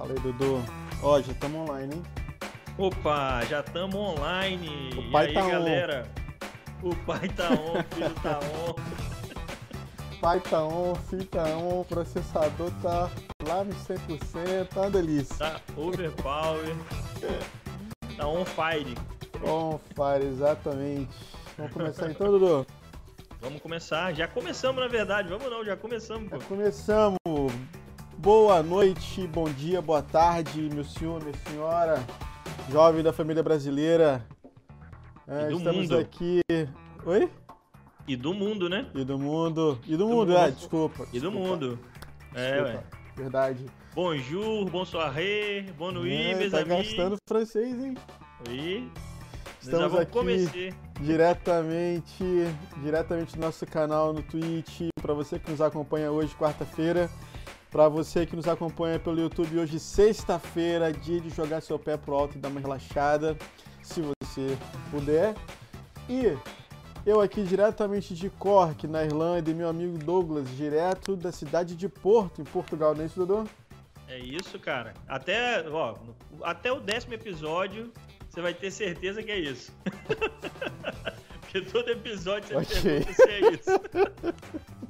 Fala aí, Dudu. Ó, já estamos online, hein? Opa, já estamos online. O pai e aí, tá on. galera? O pai tá on, o filho tá on. Pai tá on, filho tá on, o processador tá lá no 100%, tá uma delícia. Tá overpower. Tá on fire. On fire, exatamente. Vamos começar então, Dudu? Vamos começar. Já começamos, na verdade. Vamos não, já começamos, pô. Já começamos. Boa noite, bom dia, boa tarde, meu senhor, minha senhora, jovem da família brasileira. É, do estamos mundo. aqui. Oi? E do mundo, né? E do mundo. E do, Do mundo, mundo. é, desculpa. E do desculpa, mundo. É, desculpa. ué. Verdade. Bonjour, bonsoir, bonne nuit, É, meus tá gastando francês, hein? Já Estamos aqui começar. diretamente, diretamente do nosso canal no Twitch, para você que nos acompanha hoje, quarta-feira, para você que nos acompanha pelo YouTube hoje, sexta-feira, dia de jogar seu pé pro alto e dar uma relaxada, se você puder. E eu aqui diretamente de Cork, na Irlanda, e meu amigo Douglas, direto da cidade de Porto, em Portugal, não é isso, Dudu? É isso, cara. Até, ó, até o décimo episódio, você vai ter certeza que é isso. Porque todo episódio você Ok. pergunta se é isso.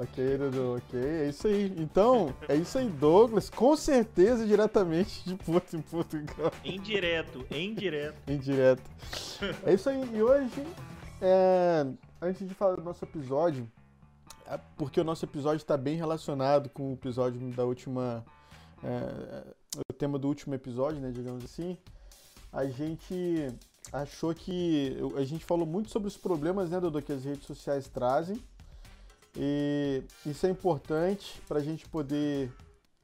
Ok, Dudu, ok, é isso aí. Então, é isso aí, Douglas, com certeza diretamente de Porto, em Portugal. Indireto, indireto. em direto. É isso aí. E hoje, é, antes de falar do nosso episódio, é porque o nosso episódio está bem relacionado com o episódio da última. é, o tema do último episódio, né? Digamos assim. A gente achou que. A gente falou muito sobre os problemas, né, Dudu, que as redes sociais trazem. E isso é importante para a gente poder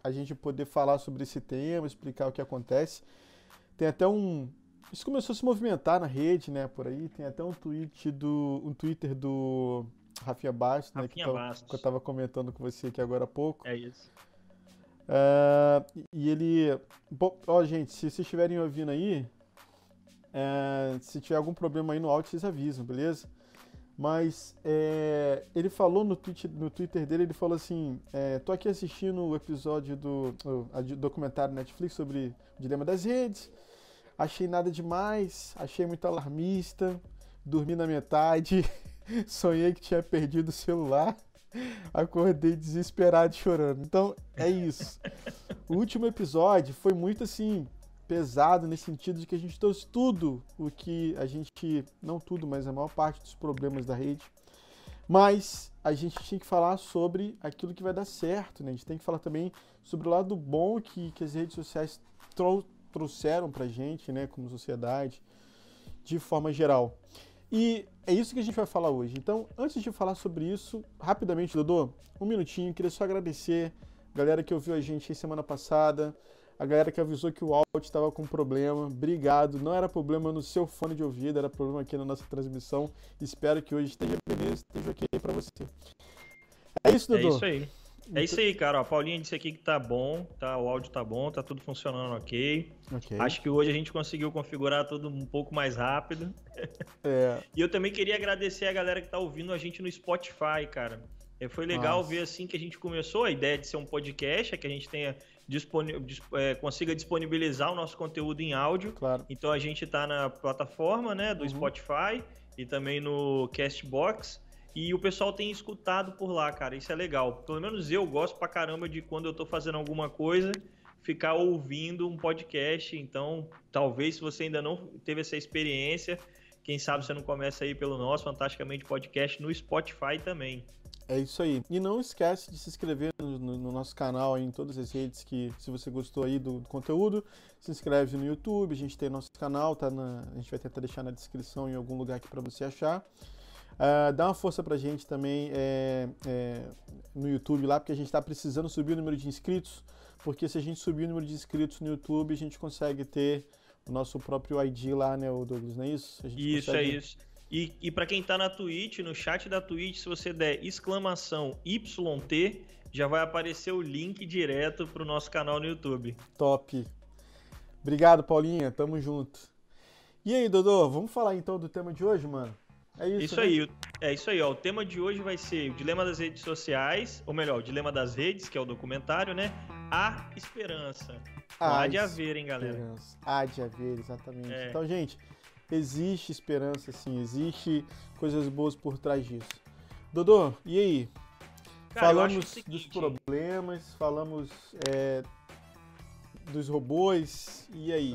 a gente poder falar sobre esse tema, explicar o que acontece. Tem até um isso começou a se movimentar na rede, né, por aí. Tem até um tweet do um Twitter do Rafinha Bastos, né, que, Rafinha tava- Bastos. que eu tava comentando com você aqui agora há pouco. É isso. É, e ele. Bom, ó, gente, se vocês estiverem ouvindo aí, é, se tiver algum problema aí no áudio, vocês avisam, beleza? Mas é, ele falou no, tweet, no Twitter dele, ele falou assim: é, tô aqui assistindo o episódio do o, documentário Netflix sobre o dilema das redes. Achei nada demais, achei muito alarmista, dormi na metade, sonhei que tinha perdido o celular. Acordei desesperado chorando. Então, é isso. O último episódio foi muito assim pesado nesse sentido de que a gente trouxe tudo o que a gente, não tudo, mas a maior parte dos problemas da rede. Mas a gente tinha que falar sobre aquilo que vai dar certo, né? A gente tem que falar também sobre o lado bom que, que as redes sociais trou- trouxeram pra gente, né, como sociedade, de forma geral. E é isso que a gente vai falar hoje. Então, antes de falar sobre isso, rapidamente, Dodô, um minutinho, queria só agradecer a galera que ouviu a gente semana passada, a galera que avisou que o áudio estava com problema. Obrigado. Não era problema no seu fone de ouvido, era problema aqui na nossa transmissão. Espero que hoje esteja beleza, esteja ok pra você. É isso, É Dodô. isso aí. É isso aí, cara. Ó, a Paulinha disse aqui que tá bom, tá, o áudio tá bom, tá tudo funcionando ok. Ok. Acho que hoje a gente conseguiu configurar tudo um pouco mais rápido. É, E eu também queria agradecer a galera que tá ouvindo a gente no Spotify, cara. É, Foi legal Nossa. ver assim que a gente começou a ideia de ser um podcast, é que a gente tenha disponi- é, consiga disponibilizar o nosso conteúdo em áudio. claro. Então a gente tá na plataforma, né, do Uhum. Spotify e também no Castbox. E o pessoal tem escutado por lá, cara. Isso é legal. Pelo menos eu gosto pra caramba de quando eu tô fazendo alguma coisa, ficar ouvindo um podcast. Então, talvez se você ainda não teve essa experiência, quem sabe você não começa aí pelo nosso Fantasticamente Podcast no Spotify também. É isso aí. E não esquece de se inscrever no, no- no nosso canal aí, em todas as redes que, se você gostou aí do, do conteúdo, se inscreve no YouTube, a gente tem nosso canal, tá na, a gente vai tentar deixar na descrição em algum lugar aqui para você achar. Ah, dá uma força pra gente também é, é, no YouTube lá, porque a gente tá precisando subir o número de inscritos, porque se a gente subir o número de inscritos no YouTube, a gente consegue ter o nosso próprio ID lá, né, o Douglas, não é isso? Isso, consegue- é isso. E, e para quem tá na Twitch, no chat da Twitch, se você der exclamação YT, já vai aparecer o link direto pro nosso canal no YouTube. Top. Obrigado, Paulinha. Tamo junto. E aí, Dodô, vamos falar então do tema de hoje, mano? É isso, Isso né? aí, é isso aí, ó. O tema de hoje vai ser o dilema das redes sociais, ou melhor, o dilema das redes, que é o documentário, né? A esperança. Há de haver, hein, galera? Esperança. Há de haver, exatamente. É. Então, gente, existe esperança, sim. Existe coisas boas por trás disso. Dodô, e aí? Cara, falamos o seguinte, dos problemas, falamos é, dos robôs, e aí?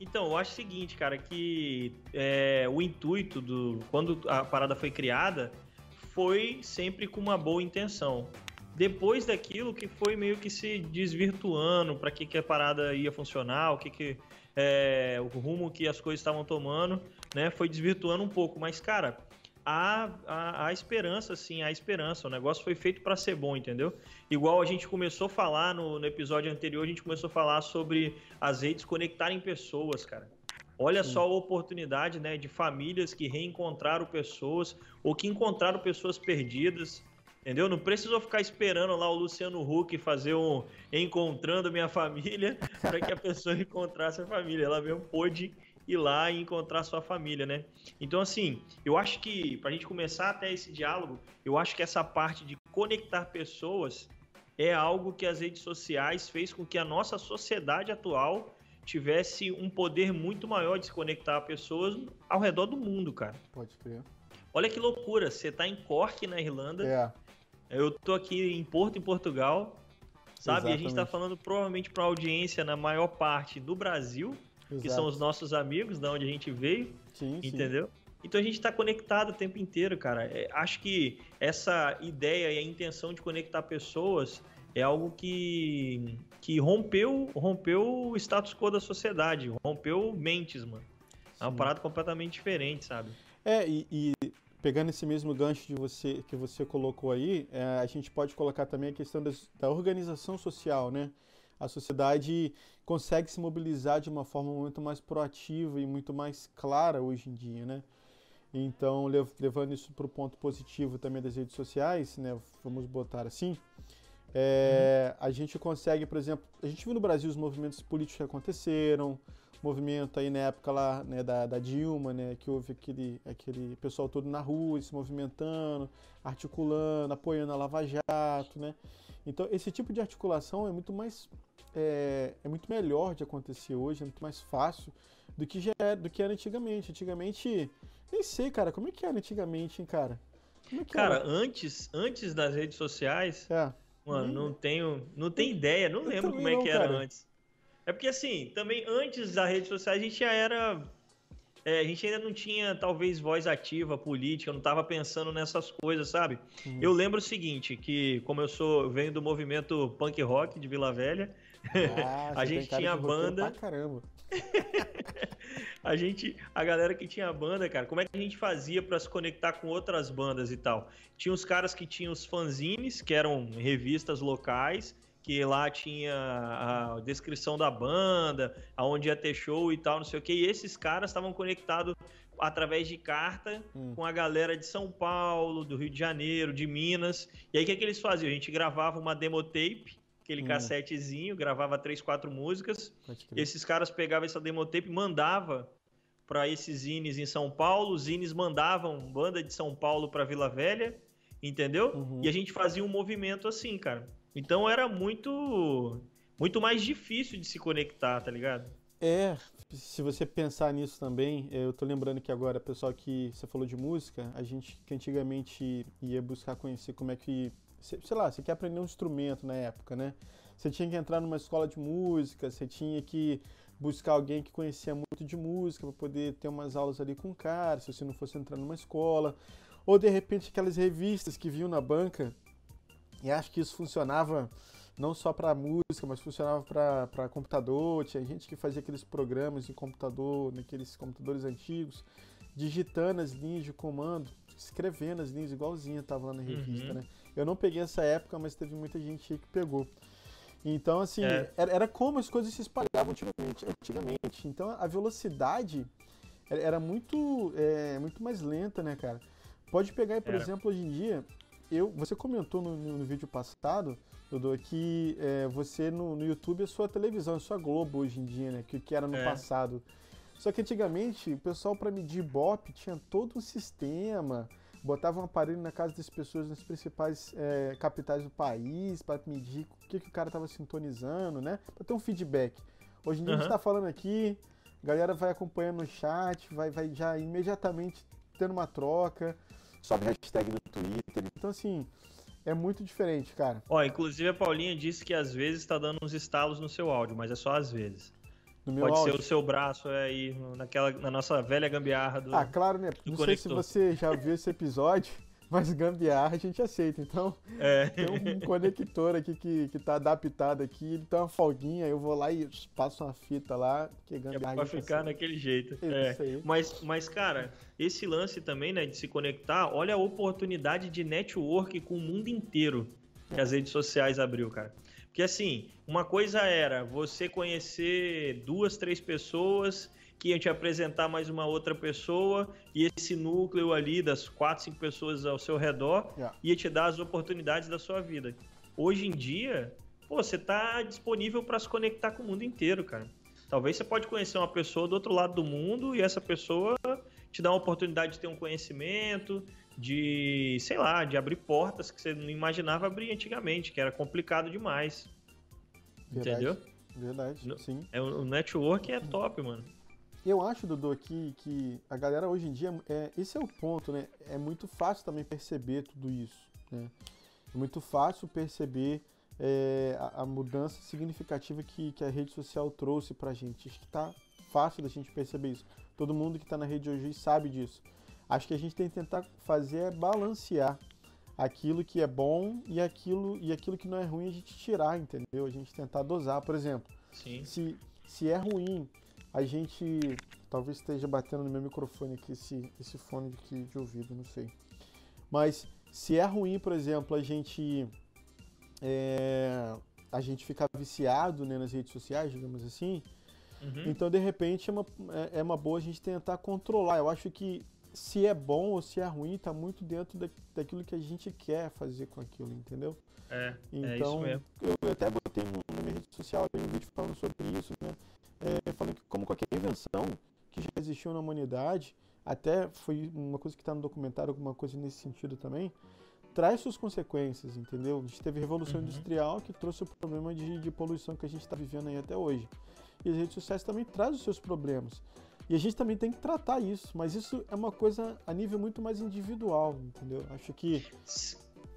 Então, eu acho o seguinte, cara, que é, o intuito do. Quando a parada foi criada, foi sempre com uma boa intenção. Depois daquilo que foi meio que se desvirtuando para que, que a parada ia funcionar, o que, que é, o rumo que as coisas estavam tomando, né? Foi desvirtuando um pouco. Mas, cara, há, há, há esperança, sim, há esperança. O negócio foi feito para ser bom, entendeu? Igual a gente começou a falar no, no episódio anterior, a gente começou a falar sobre as redes conectarem pessoas, cara. Olha Sim. só a oportunidade, né, de famílias que reencontraram pessoas ou que encontraram pessoas perdidas, entendeu? Não precisou ficar esperando lá o Luciano Huck fazer um encontrando minha família para que a pessoa encontrasse a família. Ela mesmo pôde ir lá e encontrar sua família, né? Então, assim, eu acho que, pra gente começar até esse diálogo, eu acho que essa parte de conectar pessoas é algo que as redes sociais fez com que a nossa sociedade atual tivesse um poder muito maior de se conectar a pessoas ao redor do mundo, cara. Pode crer. Olha que loucura, você tá em Cork, na Irlanda, É, eu tô aqui em Porto, em Portugal, sabe? E a gente tá Exatamente. falando provavelmente pra audiência na maior parte do Brasil, que exato. são os nossos amigos, da onde a gente veio, Sim, sim. entendeu? Então a gente está conectado o tempo inteiro, cara. É, acho que essa ideia e a intenção de conectar pessoas é algo que, que rompeu, rompeu o status quo da sociedade, rompeu mentes, mano. É uma Sim. parada completamente diferente, sabe? É, e, e pegando esse mesmo gancho de você, que você colocou aí, é, a gente pode colocar também a questão das- da organização social, né? A sociedade consegue se mobilizar de uma forma muito mais proativa e muito mais clara hoje em dia, né? Então, lev- levando isso para o ponto positivo também das redes sociais, né? Vamos botar assim. é, A gente consegue, por exemplo, a gente viu no Brasil os movimentos políticos que aconteceram, movimento aí na época lá né, da, da Dilma, né, que houve aquele, aquele pessoal todo na rua se movimentando, articulando, apoiando a Lava Jato, né? Então esse tipo de articulação é muito mais é, é muito melhor de acontecer hoje, é muito mais fácil do que já era, do que era antigamente. Antigamente, nem sei, cara, como é que era antigamente, hein, cara? Como é que Cara, era? antes, antes das redes sociais, É, Mano, Nem- não tenho, não tenho ideia, não Eu lembro como é não, que era cara. antes. É porque assim, também antes das redes sociais a gente já era. é, a gente ainda não tinha, talvez, voz ativa política, não tava pensando nessas coisas, sabe? Uhum. Eu lembro o seguinte, que como eu sou, eu venho do movimento punk rock de Vila Velha, Ah, A gente tinha banda. Pra caramba. a gente, a galera que tinha banda, cara, como é que a gente fazia pra se conectar com outras bandas e tal? Tinha os caras que tinham os fanzines, que eram revistas locais, que lá tinha a descrição da banda, aonde ia ter show e tal, não sei o que. E esses caras estavam conectados através de carta Hum. com a galera de São Paulo, do Rio de Janeiro, de Minas. E aí o que, que eles faziam? A gente gravava uma demo tape, aquele Hum. cassetezinho, gravava três, quatro músicas. Esses caras pegavam essa demotape e mandava para esses zines em São Paulo, os zines mandavam banda de São Paulo para Vila Velha, entendeu? Uhum. E a gente fazia um movimento assim, cara. Então era muito muito mais difícil de se conectar, tá ligado? É, se você pensar nisso também, é, eu tô lembrando que agora, pessoal, que você falou de música, a gente que antigamente ia buscar conhecer como é que, sei lá, você quer aprender um instrumento na época, né? Você tinha que entrar numa escola de música, você tinha que buscar alguém que conhecia muito de música para poder ter umas aulas ali com o cara, se você não fosse entrar numa escola. Ou de repente aquelas revistas que vinham na banca, e acho que isso funcionava não só para música, mas funcionava para computador. Tinha gente que fazia aqueles programas em computador, naqueles computadores antigos, digitando as linhas de comando, escrevendo as linhas igualzinha tava lá na revista, Uhum. né? Eu não peguei essa época, mas teve muita gente aí que pegou. Então, assim, É. era, era como as coisas se espalhavam antigamente. antigamente. Então, a velocidade era- muito, é, muito mais lenta, né, cara? Pode pegar por Era. exemplo, hoje em dia, eu, você comentou no, no- no vídeo passado, Dodô, que é, você no, no YouTube é sua televisão, é sua Globo hoje em dia, né? Que, que era no É. passado. Só que antigamente o pessoal para medir Ibope tinha todo um sistema, botava um aparelho na casa das pessoas nas principais é, capitais do país para medir o que, que o cara estava sintonizando, né? Para ter um feedback. Hoje em dia uhum. a gente está falando aqui, a galera vai acompanhando no chat, vai, vai já imediatamente tendo uma troca, sobe hashtag no Twitter. Então, assim, é muito diferente, cara. Ó, inclusive a Paulinha disse que às vezes está dando uns estalos no seu áudio, mas é só às vezes. Pode áudio. ser o seu braço aí, naquela, na nossa velha gambiarra do. Ah, claro, né? Não conector. sei se você já viu esse episódio. Mas gambiarra a gente aceita. Então, é. tem um conector aqui que, que tá adaptado aqui, ele tem uma folguinha, eu vou lá e passo uma fita lá, que gambiarra. É pra ficar naquele jeito. É. Mas, mas, cara, esse lance também, né, de se conectar, olha a oportunidade de network com o mundo inteiro que as redes sociais abriu, cara. Porque assim, uma coisa era você conhecer duas, três pessoas que iam te apresentar mais uma outra pessoa e esse núcleo ali das quatro, cinco pessoas ao seu redor yeah. ia te dar as oportunidades da sua vida. Hoje em dia, pô, você está disponível para se conectar com o mundo inteiro, cara. Talvez você pode conhecer uma pessoa do outro lado do mundo e essa pessoa te dá uma oportunidade de ter um conhecimento, de, sei lá, de abrir portas que você não imaginava abrir antigamente, que era complicado demais. Verdade, Entendeu? Verdade, sim. É, o network é top, mano. Eu acho, Dudu, que, que a galera hoje em dia, é, esse é o ponto, né? É muito fácil também perceber tudo isso, né? É muito fácil perceber é, a, a, mudança significativa que, que a rede social trouxe pra gente. Acho que tá fácil da gente perceber isso. Todo mundo que tá na rede hoje sabe disso. Acho que a gente tem que tentar fazer é balancear aquilo que é bom e aquilo, e aquilo que não é ruim a gente tirar, entendeu? A gente tentar dosar. Por exemplo, Sim. Se, se é ruim a gente talvez esteja batendo no meu microfone aqui esse, esse fone aqui de ouvido, não sei. Mas se é ruim, por exemplo, a gente é, a gente ficar viciado né, nas redes sociais, digamos assim, uhum. então de repente é uma, é, é uma boa a gente tentar controlar. Eu acho que se é bom ou se é ruim, está muito dentro da, daquilo que a gente quer fazer com aquilo, entendeu? É, então, é isso então, mesmo. Eu até botei na minha rede social um vídeo falando sobre isso, né? é, falando que, como qualquer invenção que já existiu na humanidade, até foi uma coisa que está no documentário, alguma coisa nesse sentido também, traz suas consequências, entendeu? A gente teve a Revolução uhum. Industrial que trouxe o problema de, de poluição que a gente está vivendo aí até hoje. E as redes sociais também trazem os seus problemas. E a gente também tem que tratar isso, mas isso é uma coisa a nível muito mais individual, entendeu? Acho que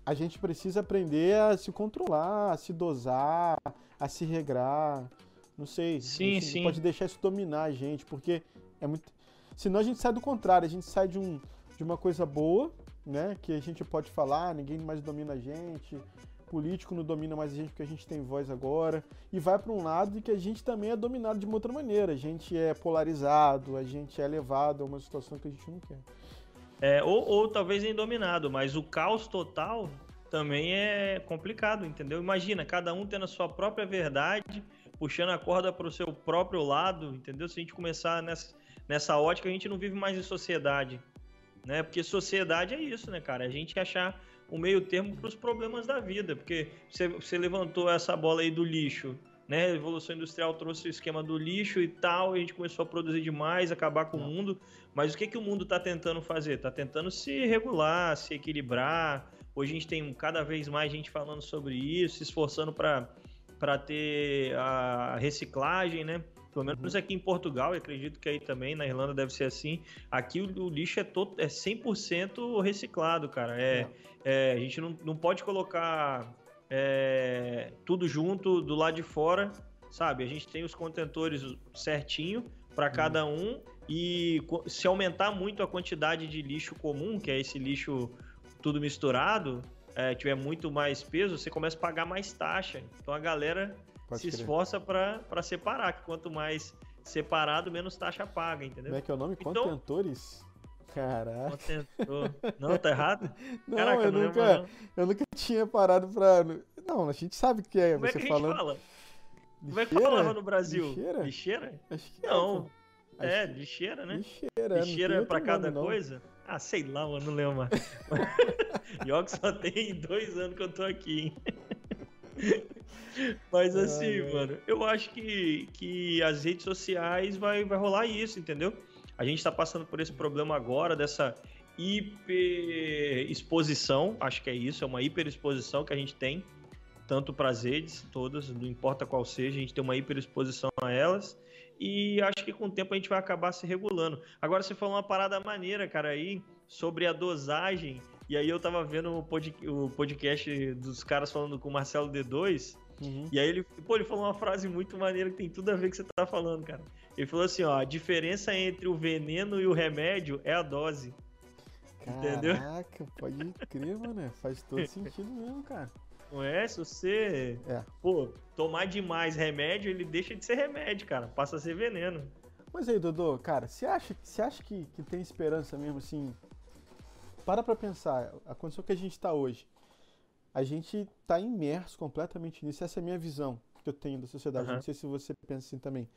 a gente precisa aprender a se controlar, a se dosar, a se regrar. Não sei. Sim, sim. Pode deixar isso dominar a gente, porque é muito. Senão a gente sai do contrário, a gente sai de, um, de uma coisa boa, né? Que a gente pode falar, ninguém mais domina a gente, político não domina mais a gente porque a gente tem voz agora, e vai para um lado que a gente também é dominado de uma outra maneira. A gente é polarizado, a gente é levado a uma situação que a gente não quer. É, ou, ou talvez nem dominado, mas o caos total também é complicado, entendeu? Imagina, cada um tendo a sua própria verdade puxando a corda para o seu próprio lado, entendeu? Se a gente começar nessa, nessa ótica, a gente não vive mais em sociedade, né? Porque sociedade é isso, né, cara? A gente achar um meio termo para os problemas da vida, porque você, você levantou essa bola aí do lixo, né? A Evolução Industrial trouxe o esquema do lixo e tal, e a gente começou a produzir demais, acabar com o mundo. Mas o que, que o mundo está tentando fazer? Está tentando se regular, se equilibrar. Hoje a gente tem cada vez mais gente falando sobre isso, se esforçando para para ter a reciclagem, né? Pelo menos uhum. aqui em Portugal, e acredito que aí também, na Irlanda deve ser assim. Aqui o, o lixo é, todo, é 100% reciclado, cara. É, é. é, a gente não, não pode colocar é, tudo junto do lado de fora, sabe? A gente tem os contentores certinho para uhum. cada um e se aumentar muito a quantidade de lixo comum, que é esse lixo tudo misturado, é, tiver muito mais peso, você começa a pagar mais taxa. Então a galera Pode se crer. esforça para separar, que quanto mais separado, menos taxa paga, entendeu? Como é que é o nome? Então, Contentores? Caraca. Contentor. Não, tá errado? Não, Caraca, eu, não nunca, lembro, eu nunca tinha parado pra. Não, a gente sabe o que é. Como você é que falando... fala? Como é que falava no Brasil? Lixeira? Lixeira? Acho que não. É, é lixeira, né? Lixeira, lixeira pra cada nome, coisa? Ah, sei lá, mano, não lembro mais. Yoga só tem dois anos que eu tô aqui, hein? Mas assim, mano, eu acho que, que as redes sociais vai, vai rolar isso, entendeu? A gente tá passando por esse problema agora, dessa hiperexposição, acho que é isso, é uma hiperexposição que a gente tem, tanto para as redes todas, não importa qual seja, a gente tem uma hiperexposição a elas, e acho que com o tempo a gente vai acabar se regulando. Agora você falou uma parada maneira, cara, aí, sobre a dosagem, e aí eu tava vendo o, pod, o podcast dos caras falando com o Marcelo D2, uhum. e aí ele, pô, ele falou uma frase muito maneira que tem tudo a ver com o que você tá falando, cara. Ele falou assim, ó, a diferença entre o veneno e o remédio é a dose. Entendeu? Caraca, pode crer, mano. Faz todo sentido mesmo, cara. Não é? Se você, é. pô, tomar demais remédio, ele deixa de ser remédio, cara. Passa a ser veneno. Mas aí, Dodô, cara, você acha, você acha que, que tem esperança mesmo, assim? Para pra pensar, a condição que a gente tá hoje. A gente tá imerso completamente nisso. Essa é a minha visão que eu tenho da sociedade. Uhum. Não sei se você pensa assim também.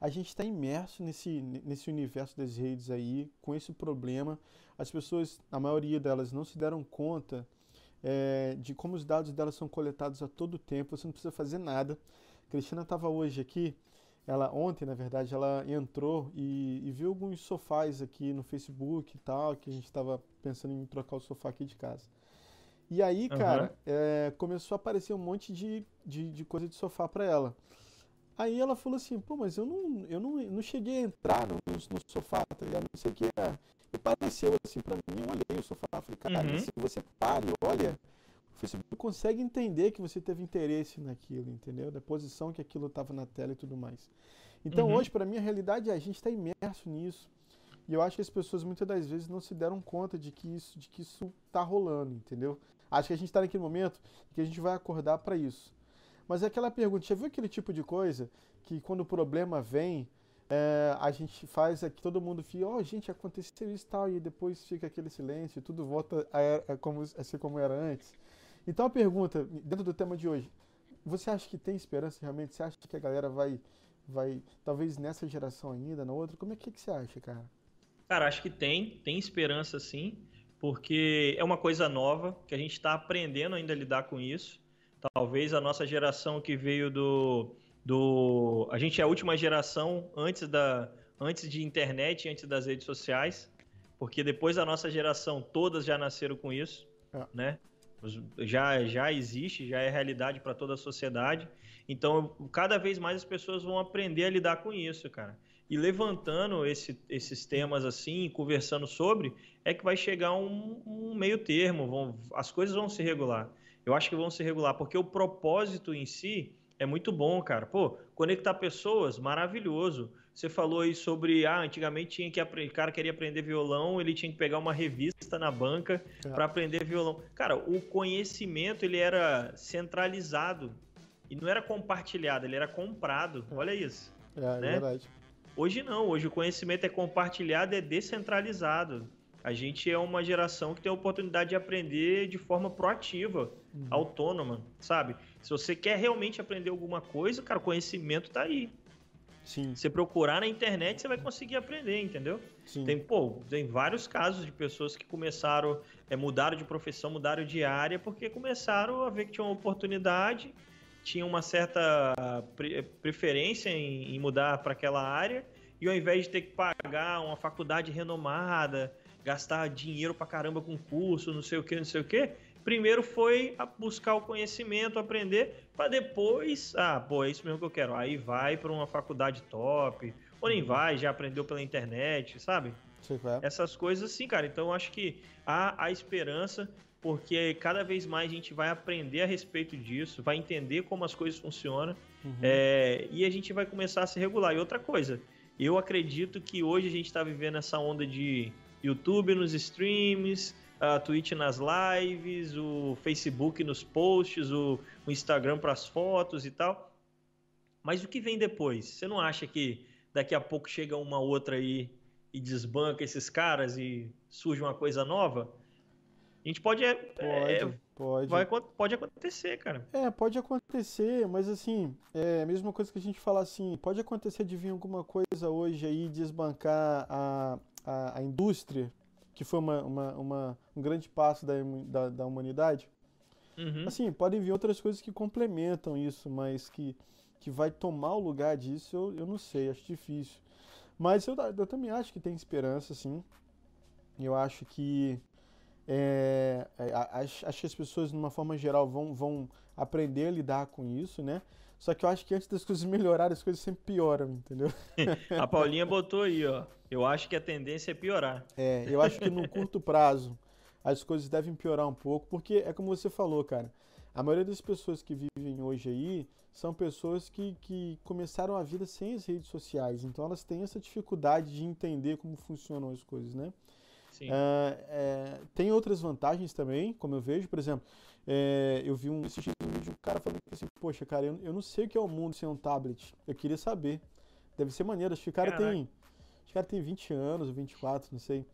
A gente está imerso nesse, nesse universo das redes aí, com esse problema. As pessoas, a maioria delas, não se deram conta é, de como os dados delas são coletados a todo tempo. Você não precisa fazer nada. Cristina estava hoje aqui, ela ontem, na verdade, ela entrou e, e, viu alguns sofás aqui no Facebook e tal, que a gente estava pensando em trocar o sofá aqui de casa. E aí, uhum. cara, é, começou a aparecer um monte de, de, de coisa de sofá para ela. Aí ela falou assim, pô, mas eu não, eu não, não cheguei a entrar no, no sofá, tá ligado? Não sei o que. É. E pareceu assim pra mim, eu olhei o sofá, falei, cara, uhum. se você para e olha, o Facebook consegue entender que você teve interesse naquilo, entendeu? Da posição que aquilo estava na tela e tudo mais. Então uhum. hoje, para mim, a realidade é a gente está imerso nisso. E eu acho que as pessoas muitas das vezes não se deram conta de que isso, de que isso tá rolando, entendeu? Acho que a gente está naquele momento que a gente vai acordar para isso. Mas é aquela pergunta, já viu aquele tipo de coisa que quando o problema vem, é, a gente faz aqui, todo mundo fica, ó, oh, gente, aconteceu isso e tal, e depois fica aquele silêncio, tudo volta a, a, como, a ser como era antes. Então a pergunta, dentro do tema de hoje, você acha que tem esperança realmente? Você acha que a galera vai, vai talvez nessa geração ainda, na outra? Como é que, que você acha, cara? Cara, acho que tem, tem esperança sim, porque é uma coisa nova, que a gente está aprendendo ainda a lidar com isso. Talvez a nossa geração que veio do, do. A gente é a última geração antes, da, antes de internet, antes das redes sociais, porque depois da nossa geração todas já nasceram com isso, é. né? Já, já existe, já é realidade para toda a sociedade. Então, cada vez mais as pessoas vão aprender a lidar com isso, cara. E levantando esse, esses temas assim, conversando sobre, é que vai chegar um, um meio termo, vão, as coisas vão se regular eu acho que vão se regular, porque o propósito em si é muito bom, cara. Pô, conectar pessoas, maravilhoso. Você falou aí sobre, ah, antigamente tinha que aprender, o cara queria aprender violão, ele tinha que pegar uma revista na banca é. para aprender violão. Cara, o conhecimento ele era centralizado e não era compartilhado, ele era comprado. É. Olha isso. É, é né? é verdade. Hoje não, hoje o conhecimento é compartilhado, é descentralizado. A gente é uma geração que tem a oportunidade de aprender de forma proativa, uhum. autônoma, sabe? Se você quer realmente aprender alguma coisa, cara, o conhecimento tá aí. Sim. Você procurar na internet, você vai conseguir aprender, entendeu? Sim. Tem, pô, tem vários casos de pessoas que começaram, é, mudaram de profissão, mudaram de área, porque começaram a ver que tinha uma oportunidade, tinha uma certa preferência em, em mudar para aquela área, e ao invés de ter que pagar uma faculdade renomada, gastar dinheiro pra caramba com curso, não sei o que, não sei o que. Primeiro foi buscar o conhecimento, aprender, para depois, ah, pô, é isso mesmo que eu quero. Aí vai para uma faculdade top, ou nem vai, já aprendeu pela internet, sabe? Sim, é. Essas coisas assim, cara. Então eu acho que há a esperança, porque cada vez mais a gente vai aprender a respeito disso, vai entender como as coisas funcionam, uhum. é, e a gente vai começar a se regular. E outra coisa, eu acredito que hoje a gente está vivendo essa onda de YouTube nos streams, a Twitch nas lives, o Facebook nos posts, o, o Instagram para as fotos e tal. Mas o que vem depois? Você não acha que daqui a pouco chega uma outra aí e desbanca esses caras e surge uma coisa nova? A gente pode. É, pode, é, pode. Vai, pode acontecer, cara. É, pode acontecer, mas assim, é a mesma coisa que a gente fala assim: pode acontecer de vir alguma coisa hoje aí desbancar a, a, a indústria, que foi uma, uma, uma, um grande passo da, da, da humanidade, Uhum. Assim, podem vir outras coisas que complementam isso, mas que, que vai tomar o lugar disso, eu, eu não sei, acho difícil. Mas eu, eu também acho que tem esperança, sim. Eu acho que é, é, acho, acho, que as pessoas, de uma forma geral, vão, vão aprender a lidar com isso, né? Só que eu acho que antes das coisas melhorarem, as coisas sempre pioram, entendeu? a Paulinha botou aí, ó. Eu acho que a tendência é piorar. É, eu acho que no curto prazo as coisas devem piorar um pouco, porque é como você falou, cara. A maioria das pessoas que vivem hoje aí são pessoas que, que começaram a vida sem as redes sociais. Então elas têm essa dificuldade de entender como funcionam as coisas, né? Sim. É, é, tem outras vantagens também, como eu vejo, por exemplo, é, eu vi um, assisti um vídeo, um cara falando assim, poxa, cara, eu, eu, não sei o que é o mundo sem um tablet. Eu queria saber. Deve ser maneiro. Acho que o cara Caraca. tem. Acho que o cara tem 20 anos, 24, não sei.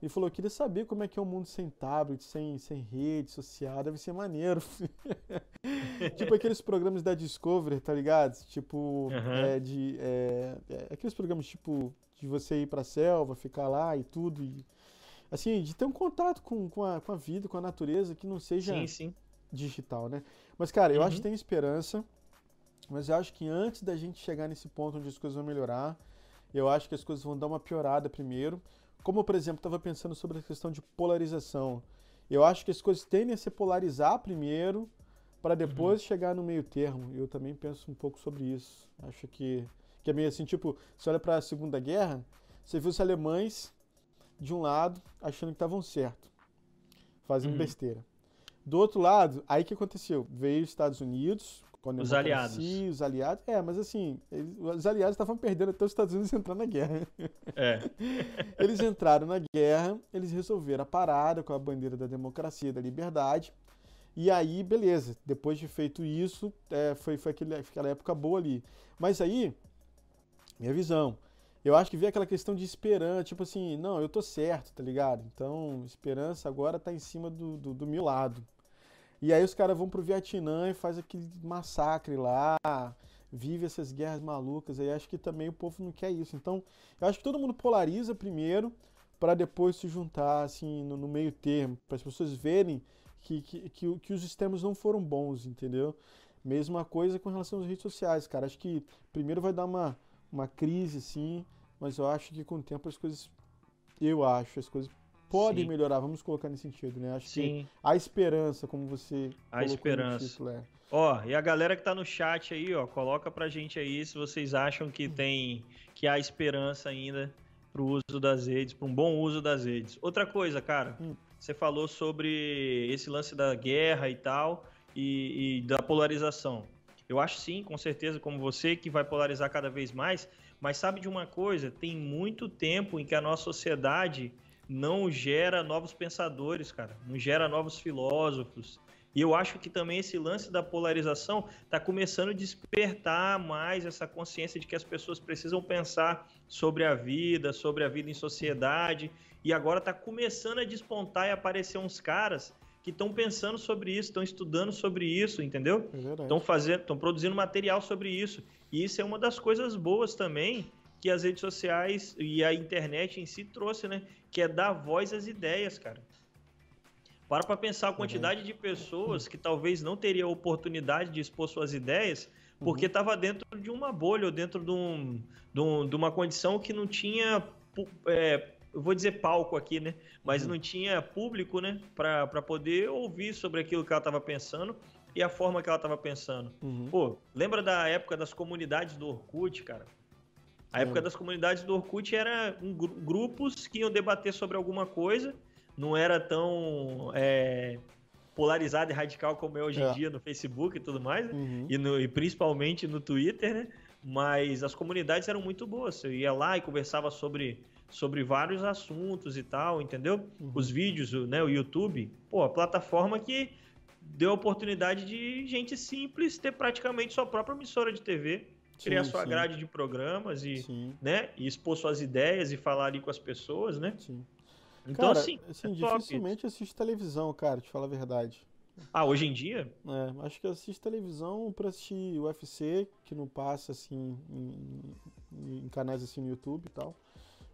Ele falou, eu queria saber como é que é o mundo sem tablet, sem, sem rede social, deve ser maneiro. tipo aqueles programas da Discovery, tá ligado? Tipo, uhum. é, de. É, é, aqueles programas tipo de você ir pra selva, ficar lá e tudo. E, assim, de ter um contato com, com, a, com a vida, com a natureza, que não seja sim, sim. digital, né? Mas, cara, eu uhum. acho que tem esperança, mas eu acho que antes da gente chegar nesse ponto onde as coisas vão melhorar, eu acho que as coisas vão dar uma piorada primeiro. Como, por exemplo, estava pensando sobre a questão de polarização. Eu acho que as coisas tendem a se polarizar primeiro, para depois uhum. chegar no meio termo. Eu também penso um pouco sobre isso. Acho que, que é meio assim, tipo, você olha para a Segunda Guerra, você viu os alemães de um lado achando que estavam certo, fazendo uhum. besteira. Do outro lado, aí que aconteceu? Veio os Estados Unidos, os aliados. Os aliados. É, mas assim, eles, os aliados estavam perdendo até os Estados Unidos entrando na guerra. É. eles entraram na guerra, eles resolveram a parada com a bandeira da democracia, da liberdade. E aí, beleza, depois de feito isso, é, foi, foi aquele, aquela época boa ali. Mas aí, minha visão, eu acho que vem aquela questão de esperança, tipo assim, não, eu tô certo, tá ligado? Então, esperança agora tá em cima do, do, do meu lado. E aí os caras vão pro Vietnã e faz aquele massacre lá, vive essas guerras malucas. Aí acho que também o povo não quer isso. Então, eu acho que todo mundo polariza primeiro para depois se juntar assim no, no meio termo, para as pessoas verem que, que, que, que os sistemas não foram bons, entendeu? Mesma coisa com relação às redes sociais, cara. Acho que primeiro vai dar uma, uma crise, assim, mas eu acho que com o tempo as coisas. Eu acho, as coisas podem Sim. melhorar, vamos colocar nesse sentido, né? Acho Sim. que a esperança, como você a esperança. Título, é. Ó, e a galera que tá no chat aí, ó, coloca pra gente aí se vocês acham que tem que há esperança ainda pro uso das redes, para um bom uso das redes. Outra coisa, cara, hum. você falou sobre esse lance da guerra e tal e, e da polarização. Eu acho sim, com certeza, como você, que vai polarizar cada vez mais. Mas sabe de uma coisa? Tem muito tempo em que a nossa sociedade não gera novos pensadores, cara, não gera novos filósofos. E eu acho que também esse lance da polarização está começando a despertar mais essa consciência de que as pessoas precisam pensar sobre a vida, sobre a vida em sociedade. E agora está começando a despontar e aparecer uns caras que estão pensando sobre isso, estão estudando sobre isso, entendeu? Estão é fazendo, estão produzindo material sobre isso. E isso é uma das coisas boas também que as redes sociais e a internet em si trouxe, né? Que é dar voz às ideias, cara. Para para pensar a uhum. quantidade uhum. de pessoas que talvez não teria oportunidade de expor suas ideias porque estava uhum. dentro de uma bolha ou dentro de, um, de, um, de uma condição que não tinha é, eu vou dizer palco aqui, né? Mas uhum. não tinha público, né? Para poder ouvir sobre aquilo que ela estava pensando e a forma que ela estava pensando. Uhum. Pô, lembra da época das comunidades do Orkut, cara? A época das comunidades do Orkut era um, grupos que iam debater sobre alguma coisa, não era tão é, polarizado e radical como é hoje em é. dia no Facebook e tudo mais, uhum. e, no, e principalmente no Twitter, né? Mas as comunidades eram muito boas. Você ia lá e conversava sobre sobre vários assuntos e tal, entendeu? Uhum. Os vídeos, né, o YouTube, pô, a plataforma que deu a oportunidade de gente simples ter praticamente sua própria emissora de TV, sim, criar sua sim. grade de programas e, né, e expor suas ideias e falar ali com as pessoas, né? Sim. Então, cara, assim, assim é dificilmente assiste televisão, cara, te falar a verdade. Ah, hoje em dia? É, acho que assisto televisão pra assistir UFC, que não passa assim em, em canais assim no YouTube e tal.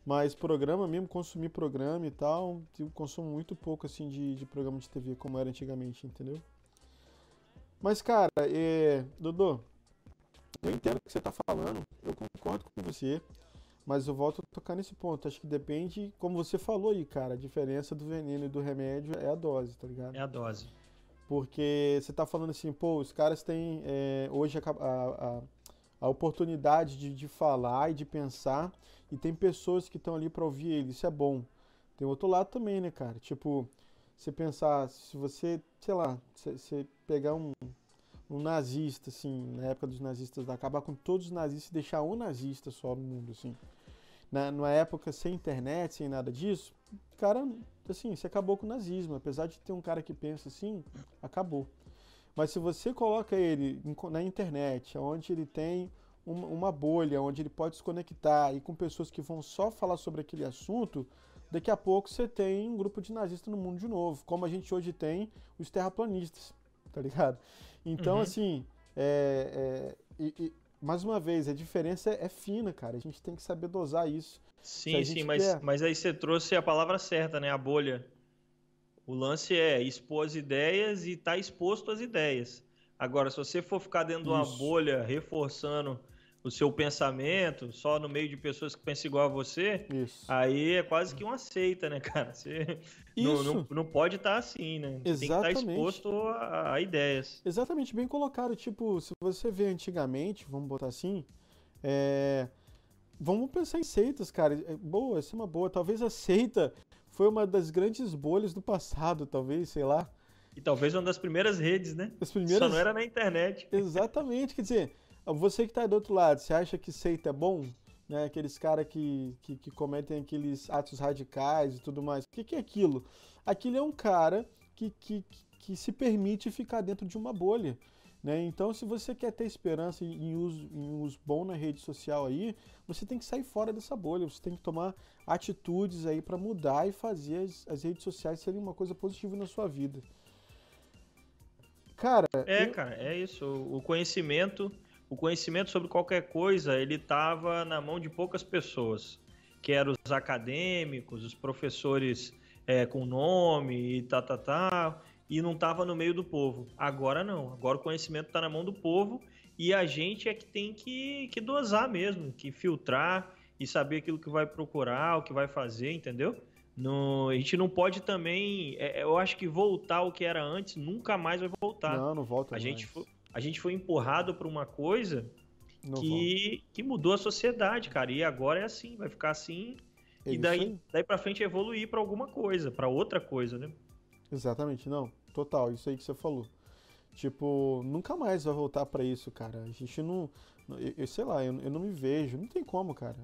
Mas programa mesmo, consumir programa e tal, eu consumo muito pouco assim de, de programa de TV como era antigamente, entendeu? Mas, cara, é... Dodô, eu entendo o que você tá falando, eu concordo com você, mas eu volto a tocar nesse ponto. Acho que depende, como você falou aí, cara, a diferença do veneno e do remédio é a dose, tá ligado? É a dose. Porque você tá falando assim, pô, os caras têm é, hoje a, a, a oportunidade de, de falar e de pensar, e tem pessoas que estão ali para ouvir ele, isso é bom. Tem outro lado também, né, cara? Tipo, você pensar, se você, sei lá, você pegar um, um nazista, assim, na época dos nazistas, acabar com todos os nazistas e deixar um nazista só no mundo, assim. Na, época sem internet, sem nada disso, cara, assim, você acabou com o nazismo. Apesar de ter um cara que pensa assim, acabou. Mas se você coloca ele na internet, onde ele tem uma, uma bolha, onde ele pode se conectar e com pessoas que vão só falar sobre aquele assunto, daqui a pouco você tem um grupo de nazistas no mundo de novo, como a gente hoje tem os terraplanistas, tá ligado? Então, uhum. assim, é, é, e, e, mais uma vez, a diferença é, fina, cara. A gente tem que saber dosar isso. Sim, sim, mas, quer... mas aí você trouxe a palavra certa, né? A bolha. O lance é expor as ideias e estar tá exposto às ideias. Agora, se você for ficar dentro isso. de uma bolha reforçando o seu pensamento só no meio de pessoas que pensam igual a você, Isso. aí é quase que uma seita, né, cara? Você não, não, não, pode estar tá assim, né? Exatamente. Tem que estar tá exposto a, a, ideias. Exatamente, bem colocado. Tipo, se você vê antigamente, vamos botar assim, é... vamos pensar em seitas, cara. É, boa, essa é uma boa. Talvez a seita foi uma das grandes bolhas do passado, talvez, sei lá. E talvez uma das primeiras redes, né? As primeiras... Só não era na internet. Exatamente, quer dizer você que está do outro lado, você acha que seita é bom? Né? Aqueles caras que, que, que, cometem aqueles atos radicais e tudo mais. O que, que é aquilo? Aquilo é um cara que, que, que se permite ficar dentro de uma bolha. Né? Então, se você quer ter esperança em uso, em uso bom na rede social aí, você tem que sair fora dessa bolha, você tem que tomar atitudes aí para mudar e fazer as, as, redes sociais serem uma coisa positiva na sua vida. Cara. É, eu... cara, é isso. O conhecimento o conhecimento sobre qualquer coisa ele estava na mão de poucas pessoas, que eram os acadêmicos, os professores é, com nome e tal, tá, tal, tá, tá, e não estava no meio do povo. Agora não, agora o conhecimento está na mão do povo e a gente é que tem que, que dosar mesmo, que filtrar e saber aquilo que vai procurar, o que vai fazer, entendeu? No, a gente não pode também. É, eu acho que voltar ao que era antes nunca mais vai voltar. Não, não volta a mais. Gente, a gente foi empurrado para uma coisa que, que mudou a sociedade, cara. E agora é assim, vai ficar assim. É e daí, daí para frente evoluir para alguma coisa, para outra coisa, né? Exatamente, não. Total, isso aí que você falou. Tipo, nunca mais vai voltar para isso, cara. A gente não. Eu, eu sei lá, eu, eu, não me vejo. Não tem como, cara.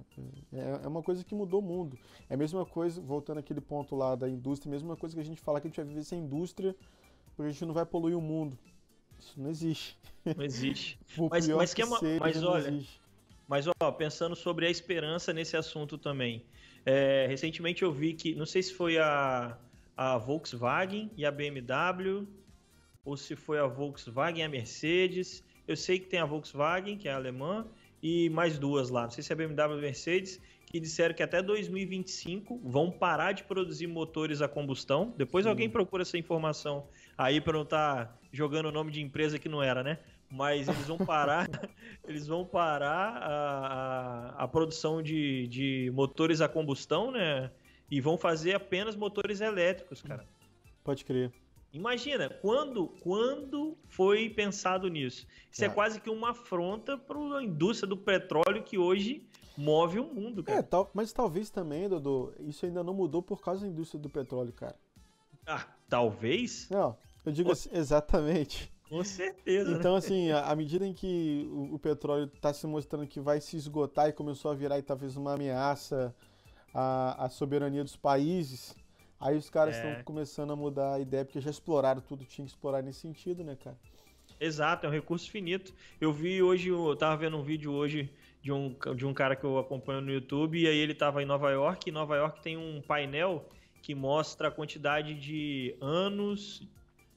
É, é, uma coisa que mudou o mundo. É a mesma coisa, voltando aquele ponto lá da indústria, a mesma coisa que a gente fala que a gente vai viver sem indústria, porque a gente não vai poluir o mundo. Isso não existe. Não existe. mas, mas, que é uma, mas olha, mas ó, pensando sobre a esperança nesse assunto também. É, recentemente eu vi que, não sei se foi a, a Volkswagen e a BMW, ou se foi a Volkswagen e a Mercedes. Eu sei que tem a Volkswagen, que é alemã, e mais duas lá. Não sei se é a BMW ou a Mercedes, que disseram que até 2025 vão parar de produzir motores a combustão. Depois Sim. alguém procura essa informação aí para não estar tá jogando o nome de empresa que não era, né? Mas eles vão parar, eles vão parar a, a, a produção de, de motores a combustão, né? E vão fazer apenas motores elétricos, cara. Pode crer. Imagina, quando, quando foi pensado nisso? Isso é, é quase que uma afronta para a indústria do petróleo que hoje move o mundo, cara. É, tal, mas talvez também, Dodô, isso ainda não mudou por causa da indústria do petróleo, cara. Ah, talvez? Não, eu digo assim, exatamente. Com certeza. Então, né? assim, à medida em que o, o petróleo está se mostrando que vai se esgotar e começou a virar talvez uma ameaça à, à soberania dos países, aí os caras estão é. começando a mudar a ideia, porque já exploraram tudo, tinha que explorar nesse sentido, né, cara? Exato, é um recurso finito. Eu vi hoje, eu tava vendo um vídeo hoje de um, de um cara que eu acompanho no YouTube, e aí ele estava em Nova York, e Nova York tem um painel que mostra a quantidade de anos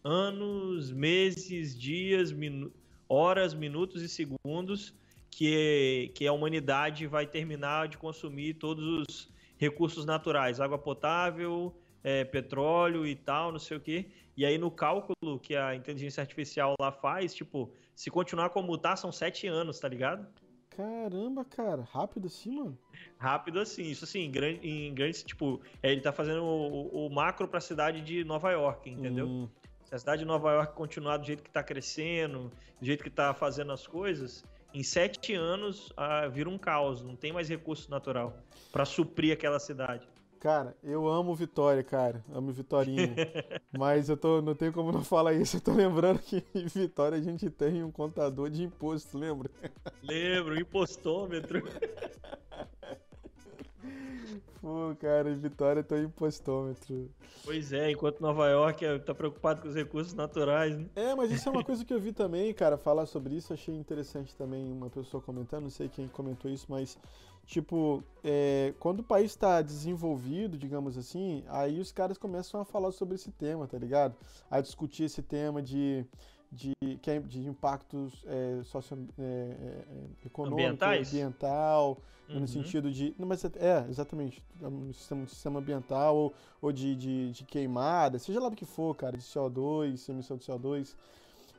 anos, meses, dias, minu horas, minutos e segundos que, que a humanidade vai terminar de consumir todos os recursos naturais, água potável, é, petróleo e tal, não sei o quê. E aí no cálculo que a inteligência artificial lá faz, tipo, se continuar como tá, são sete anos, tá ligado? Caramba, cara, rápido assim, mano? Rápido assim, isso assim, em, grande, em grandes, tipo, é, ele tá fazendo o, o macro pra cidade de Nova York, entendeu? Hum. Se a cidade de Nova York continuar do jeito que tá crescendo, do jeito que tá fazendo as coisas, em sete anos ah, vira um caos, não tem mais recurso natural para suprir aquela cidade. Cara, eu amo Vitória, cara. Amo Vitorinha. Mas eu tô, não tenho como não falar isso. Eu tô lembrando que em Vitória a gente tem um contador de imposto, lembra? Lembro, impostômetro. Pô, cara, em Vitória tem um impostômetro. Pois é, enquanto Nova York é, tá preocupado com os recursos naturais, né? É, mas isso é uma coisa que eu vi também, cara, falar sobre isso. Achei interessante também uma pessoa comentando, não sei quem comentou isso, mas Tipo, é, quando o país está desenvolvido, digamos assim, aí os caras começam a falar sobre esse tema, tá ligado? A discutir esse tema de, de, é, de impactos é, socio, é, é, econômico, Ambientais? ambiental, uhum. no sentido de. Não, mas é, exatamente, no sistema, no sistema ambiental ou, ou de, de, de queimada, seja lá do que for, cara, de CO2, emissão de CO2.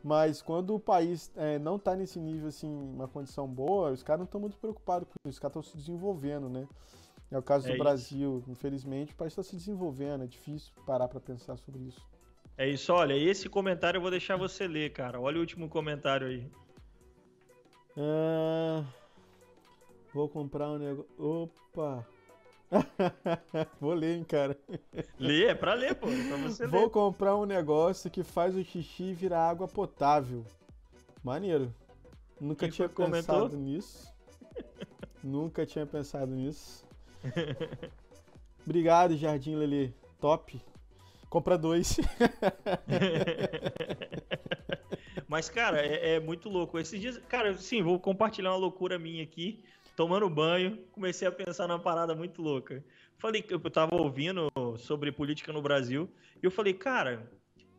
Mas quando o país é, não está nesse nível, assim, uma condição boa, os caras não estão muito preocupados com isso, os caras estão se desenvolvendo, né? É o caso é do. Brasil, infelizmente, o país está se desenvolvendo, é difícil parar para pensar sobre isso. É isso, olha, esse comentário eu vou deixar você ler, cara. Olha o último comentário aí. Ah, vou comprar um negócio. Opa! Vou ler, hein, cara. Lê, é pra ler, pô. É pra você Vou ler. comprar um negócio que faz o xixi virar água potável. Maneiro. Nunca Quem tinha pensado comentou? nisso. Nunca tinha pensado nisso. Obrigado, Jardim Lele. Top. Compra dois. Mas, cara, é, é, muito louco. Esses dias, cara, sim, vou compartilhar uma loucura minha aqui tomando banho, comecei a pensar numa parada muito louca. Falei que eu tava ouvindo sobre política no Brasil e eu falei, cara,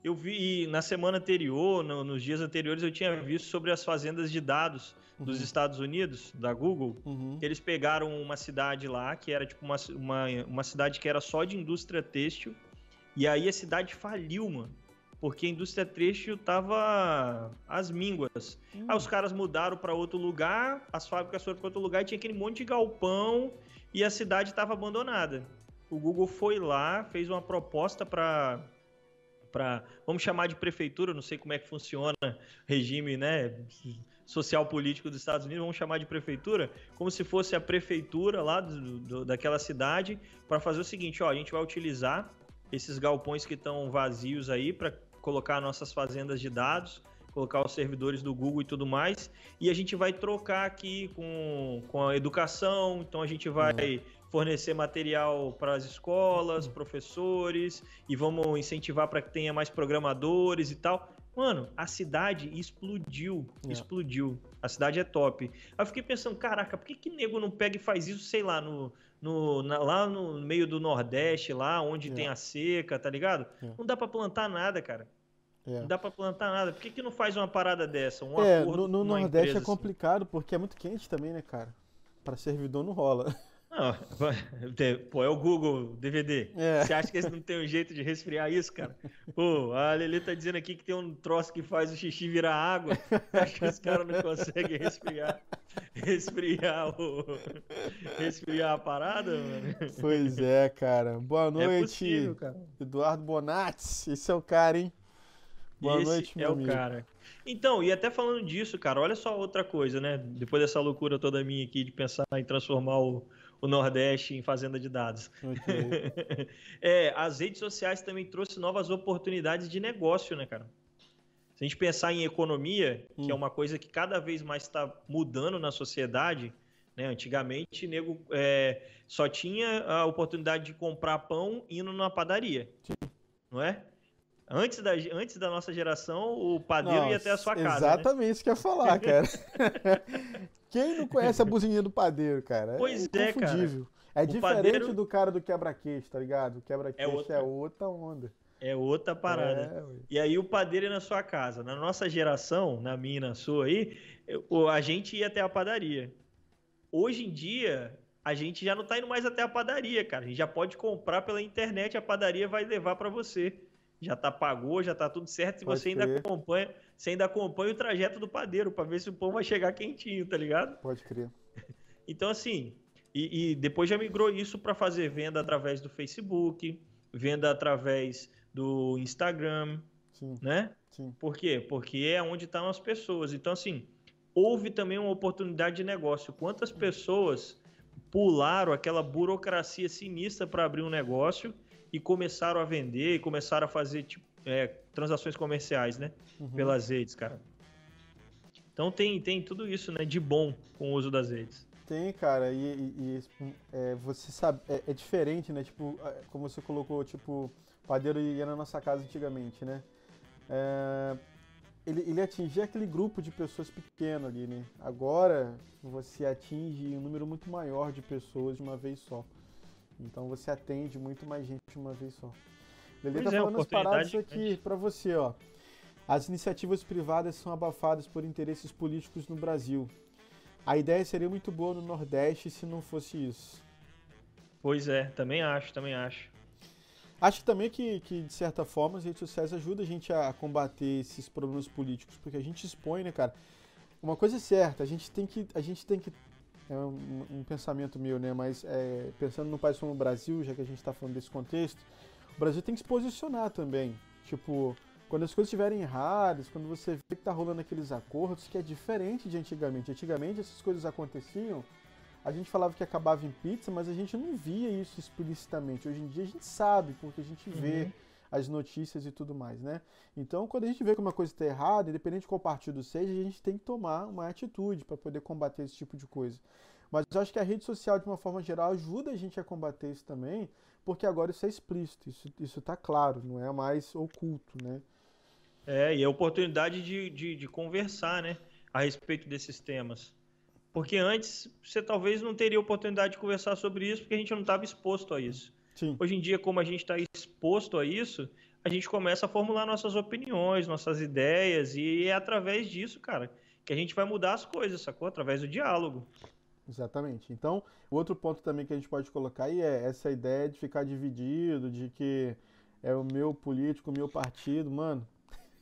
eu vi na semana anterior, no, nos dias anteriores, eu tinha visto sobre as fazendas de dados uhum. dos Estados Unidos, da Google. Uhum. Eles pegaram uma cidade lá, que era tipo uma, uma, uma cidade que era só de indústria têxtil, e aí a cidade faliu, mano porque a indústria têxtil tava às mínguas. Hum. Aí os caras mudaram para outro lugar, as fábricas foram para outro lugar e tinha aquele monte de galpão e a cidade estava abandonada. O Google foi lá, fez uma proposta para para vamos chamar de prefeitura, não sei como é que funciona regime, né, social político dos Estados Unidos, vamos chamar de prefeitura, como se fosse a prefeitura lá do, do, daquela cidade para fazer o seguinte, ó, a gente vai utilizar esses galpões que estão vazios aí para colocar nossas fazendas de dados, colocar os servidores do Google e tudo mais, e a gente vai trocar aqui com, com a educação, então a gente vai uhum. fornecer material para as escolas, uhum. professores, e vamos incentivar para que tenha mais programadores e tal. Mano, a cidade explodiu, é. explodiu. A cidade é top. Aí eu fiquei pensando, caraca, por que que nego não pega e faz isso, sei lá, no, no, na, lá no meio do Nordeste, lá onde é. tem a seca, tá ligado? É. Não dá para plantar nada, cara. É. Não dá para plantar nada. Por que, que não faz uma parada dessa? Um é, no, no Nordeste é assim? complicado assim? porque é muito quente também, né, cara? Para servidor não rola. Não, pô, é o Google DVD. É. Você acha que eles não tem um jeito de resfriar isso, cara? Pô, a Lele tá dizendo aqui que tem um troço que faz o xixi virar água. Acho que os caras não conseguem resfriar, resfriar, o, resfriar a parada, mano. Pois é, cara. Boa é noite, é possível, cara. Eduardo Bonatti. Esse é o cara, hein? Boa Esse noite, meu é amigo. o cara. Então, e até falando disso, cara, olha só outra coisa, né? Depois dessa loucura toda minha aqui de pensar em transformar o o Nordeste em fazenda de dados. Okay. é, as redes sociais também trouxe novas oportunidades de negócio, né, cara? Se a gente pensar em economia, hum. que é hum. uma coisa que cada vez mais está mudando na sociedade, né? Antigamente, nego é, só tinha a oportunidade de comprar pão indo numa padaria, Sim. não é? Antes da, antes da nossa geração, o padeiro Nossa, ia até a sua casa. Né? Exatamente né? isso que eu ia falar, cara. Quem não conhece a buzininha do padeiro, cara? É pois é, é cara. É o diferente padeiro... do cara do quebra-queixo, tá ligado? O quebra-queixo é, outra... é outra onda. É outra parada. É, e aí o padeiro é na sua casa. Na nossa geração, na minha e na sua aí, a gente ia até a padaria. Hoje em dia, a gente já não tá indo mais até a padaria, cara. A gente já pode comprar pela internet, a padaria vai levar para você. Já tá pagou, já tá tudo certo. Se você ainda acompanha, você ainda acompanha o trajeto do padeiro para ver se o pão vai chegar quentinho, tá ligado? Pode crer. Então assim, e, e depois já migrou isso para fazer venda através do Facebook, venda através do Instagram, Sim. né? Sim. Por quê? Porque é onde estão as pessoas. Então assim, houve também uma oportunidade de negócio. Quantas pessoas pularam aquela burocracia sinistra para abrir um negócio e começaram a vender, e começaram a fazer tipo, é, transações comerciais, né? Uhum. Pelas redes, cara. Então tem, tem tudo isso, né? De bom com o uso das redes. Tem, cara, e, e, e é, você sabe, é, é, diferente, né? Tipo, é, como você colocou, tipo, padeiro ia na nossa casa antigamente, né? É, ele, ele atingia aquele grupo de pessoas pequeno ali, né? Agora você atinge um número muito maior de pessoas de uma vez só. Então você atende muito mais gente de uma vez só. Lele tá é, falando as paradas aqui para você, ó. As iniciativas privadas são abafadas por interesses políticos no Brasil. A ideia seria muito boa no Nordeste se não fosse isso. Pois é, também acho, também acho. Acho também que, que, de certa forma, as redes sociais ajudam a gente a combater esses problemas políticos, porque a gente expõe, né, cara? Uma coisa é certa, a gente tem que. A gente tem que é um, um pensamento meu, né? Mas é, pensando no país como o Brasil, já que a gente está falando desse contexto, o Brasil tem que se posicionar também. Tipo, quando as coisas estiverem erradas, quando você vê que tá rolando aqueles acordos, que é diferente de antigamente. Antigamente essas coisas aconteciam a gente falava que acabava em pizza, mas a gente não via isso explicitamente. Hoje em dia a gente sabe, porque a gente vê uhum. as notícias e tudo mais, né? Então, quando a gente vê que uma coisa está errada, independente de qual partido seja, a gente tem que tomar uma atitude para poder combater esse tipo de coisa. Mas eu acho que a rede social, de uma forma geral, ajuda a gente a combater isso também, porque agora isso é explícito, isso está claro, não é mais oculto, né? É, e é oportunidade de, de, de conversar, né, a respeito desses temas. Porque antes você talvez não teria oportunidade de conversar sobre isso porque a gente não estava exposto a isso. Sim. Hoje em dia, como a gente está exposto a isso, a gente começa a formular nossas opiniões, nossas ideias, e é através disso, cara, que a gente vai mudar as coisas, sacou? Através do diálogo. Exatamente. Então, o outro ponto também que a gente pode colocar aí é essa ideia de ficar dividido, de que é o meu político, o meu partido, mano.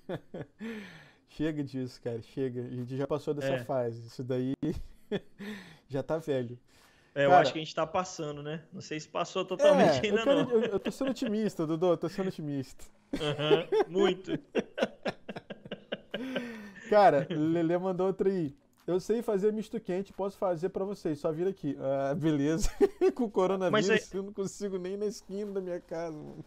chega disso, cara, chega. A gente já passou dessa é. fase. Isso daí já tá velho. É, cara, eu acho que a gente tá passando, né? Não sei se passou totalmente é, ainda eu quero, não. Eu, eu, tô sendo otimista, Dudu, eu tô sendo otimista. Uhum, muito. Cara, Lele mandou outra aí. Eu sei fazer misto quente, posso fazer para vocês, só vir aqui. Ah, beleza. Com o coronavírus, aí... eu não consigo nem na esquina da minha casa, mano.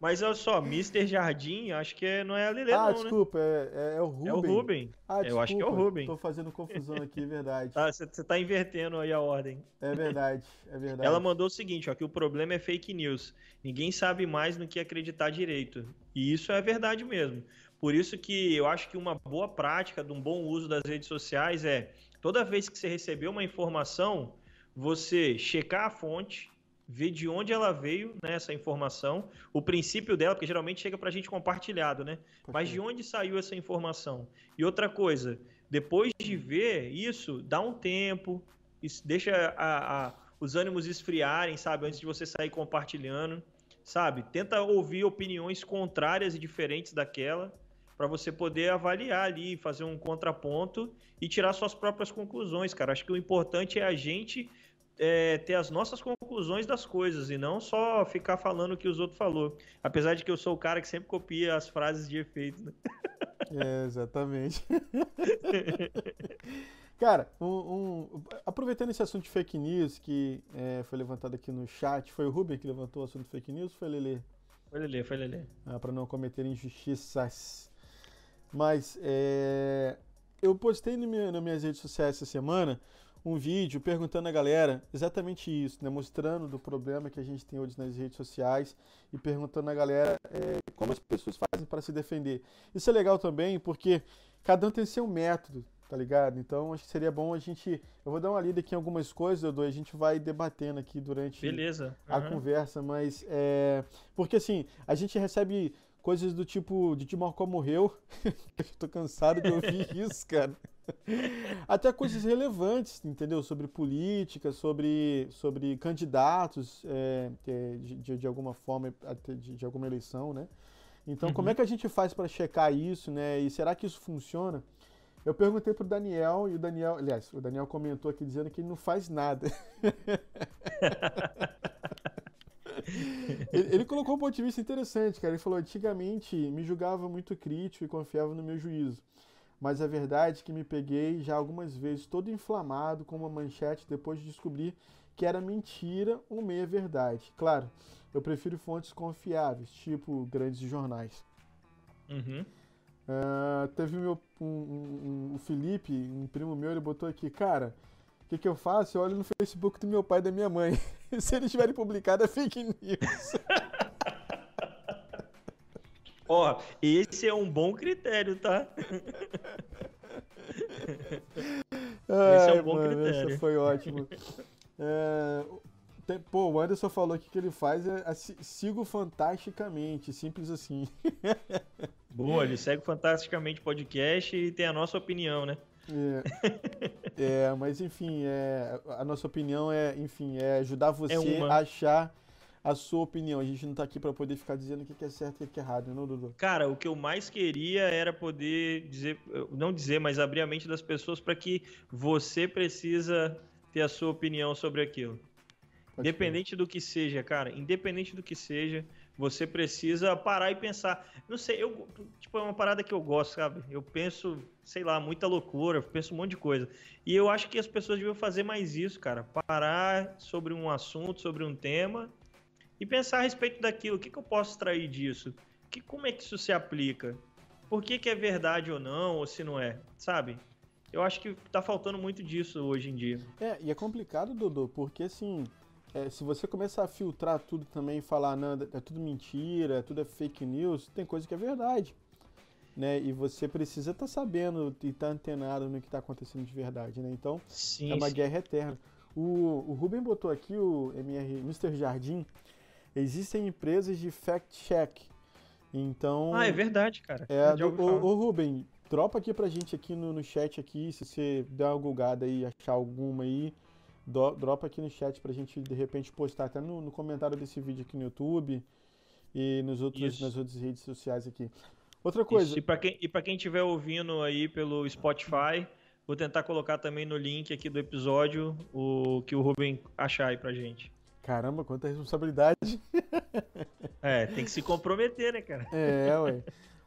Mas olha só, Mr. Jardim, acho que é, não é a Lele, ah, não, desculpa, né? é, é, o Ruben. É o Ruben. Ah, Eu acho que é o Ruben. Tô fazendo confusão aqui, é verdade. Você ah, tá invertendo aí a ordem. É verdade, é verdade. Ela mandou o seguinte, ó, que o problema é fake news. Ninguém sabe mais no que acreditar direito. E isso é verdade mesmo. Por isso que eu acho que uma boa prática de um bom uso das redes sociais é toda vez que você receber uma informação, você checar a fonte, ver de onde ela veio, né, essa informação, o princípio dela, porque geralmente chega para a gente compartilhado, né? Mas de onde saiu essa informação? E outra coisa, depois de ver isso, dá um tempo, deixa a, a, os ânimos esfriarem, sabe? Antes de você sair compartilhando, sabe? Tenta ouvir opiniões contrárias e diferentes daquela, para você poder avaliar ali, fazer um contraponto e tirar suas próprias conclusões, cara. Acho que o importante é a gente é, ter as nossas conclusões das coisas e não só ficar falando o que os outros falou. Apesar de que eu sou o cara que sempre copia as frases de efeito. Né? É, exatamente. cara, um, um, aproveitando esse assunto de fake news que é, foi levantado aqui no chat, foi o Ruben que levantou o assunto de fake news ou foi Lele? Foi Lele, foi Lele. Ah, para não cometer injustiças. Mas é, eu postei no meu, nas minhas redes sociais essa semana um vídeo perguntando a galera exatamente isso, né? mostrando do problema que a gente tem hoje nas redes sociais e perguntando a galera é, como as pessoas fazem para se defender. Isso é legal também porque cada um tem seu método, tá ligado? Então acho que seria bom a gente. Eu vou dar uma lida aqui em algumas coisas, Edu, a gente vai debatendo aqui durante Beleza. Uhum. a conversa, mas é. Porque assim, a gente recebe Coisas do tipo, de Timorcó morreu. Tô cansado de ouvir isso, cara. Até coisas relevantes, entendeu? Sobre política, sobre, sobre candidatos é, de, de, de, alguma forma, de, de, alguma eleição, né? Então, uhum. como é que a gente faz para checar isso, né? E será que isso funciona? Eu perguntei pro Daniel e o Daniel, aliás, o Daniel comentou aqui dizendo que ele não faz nada. ele, ele, colocou um ponto de vista interessante, cara. Ele falou: antigamente me julgava muito crítico e confiava no meu juízo. Mas a verdade é que me peguei já algumas vezes todo inflamado com uma manchete depois de descobrir que era mentira ou meia verdade. Claro, eu prefiro fontes confiáveis, tipo grandes jornais. Uhum. Uh, teve meu, um, um, um, o Felipe, um primo meu, ele botou aqui, cara, que, que eu faço? Eu olho no Facebook do meu pai e da minha mãe. Se eles tiverem publicado, é fake news. Ó, esse é um bom critério, tá? Ai, esse é um bom mano, critério. Essa foi ótimo. É, tem, pô, o Anderson falou aqui que ele faz é, é sigo fantasticamente, simples assim. Boa, ele segue fantasticamente podcast e tem a nossa opinião, né? É, é mas enfim, é, a nossa opinião é, enfim, é ajudar você é a achar a sua opinião. A gente não tá aqui para poder ficar dizendo o que é certo e o que é errado, não, Dudu? Cara, o que eu mais queria era poder dizer, não dizer, mas abrir a mente das pessoas para que você precisa ter a sua opinião sobre aquilo. Pode independente ser. do que seja, cara, independente do que seja, você precisa parar e pensar. Não sei, eu tipo é uma parada que eu gosto, sabe? Eu penso, sei lá, muita loucura, penso um monte de coisa. E eu acho que as pessoas deviam fazer mais isso, cara. Parar sobre um assunto, sobre um tema e pensar a respeito daquilo. O que, que eu posso extrair disso? Que, como é que isso se aplica? Por que, que é verdade ou não, ou se não é, sabe? Eu acho que tá faltando muito disso hoje em dia. É, e é complicado, Dodô, porque assim, é, se você começar a filtrar tudo também e falar, não, é tudo mentira, tudo é fake news, tem coisa que é verdade. Né? E você precisa estar tá sabendo e estar tá antenado no que está acontecendo de verdade, né? Então, sim, é uma sim. guerra eterna. O, o Ruben botou aqui o MR, Mr. Jardim, existem empresas de fact-check. Então. Ah, é verdade, cara. É, do, o, o Ruben, dropa aqui pra gente aqui no, no chat aqui, se você der uma gulgada aí, achar alguma aí, do, dropa aqui no chat pra gente de repente postar até no, no comentário desse vídeo aqui no YouTube e nos outros, nas outras redes sociais aqui. Outra coisa. Isso. E para quem, e quem estiver ouvindo aí pelo Spotify, vou tentar colocar também no link aqui do episódio o que o Ruben achar aí pra gente. Caramba, quanta responsabilidade. É, tem que se comprometer, né, cara? É, ué.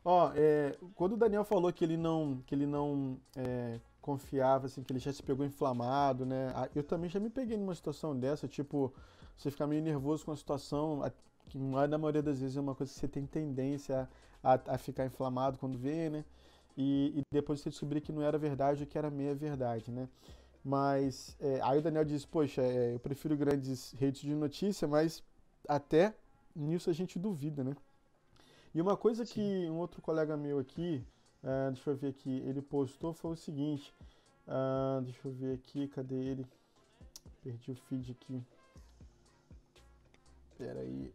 Ó, é, quando o Daniel falou que ele não, que ele não é, confiava, assim, que ele já se pegou inflamado, né? Eu também já me peguei numa situação dessa, tipo, você ficar meio nervoso com a situação, que na maioria das vezes é uma coisa que você tem tendência a, a, a ficar inflamado quando vê, né? E, e, depois você descobrir que não era verdade, que era meia verdade, né? Mas é, aí o Daniel diz, poxa, é, eu prefiro grandes redes de notícia, mas até nisso a gente duvida, né? E uma coisa Sim. que um outro colega meu aqui, uh, deixa eu ver aqui, ele postou foi o seguinte, uh, deixa eu ver aqui, cadê ele? Perdi o feed aqui. Pera aí.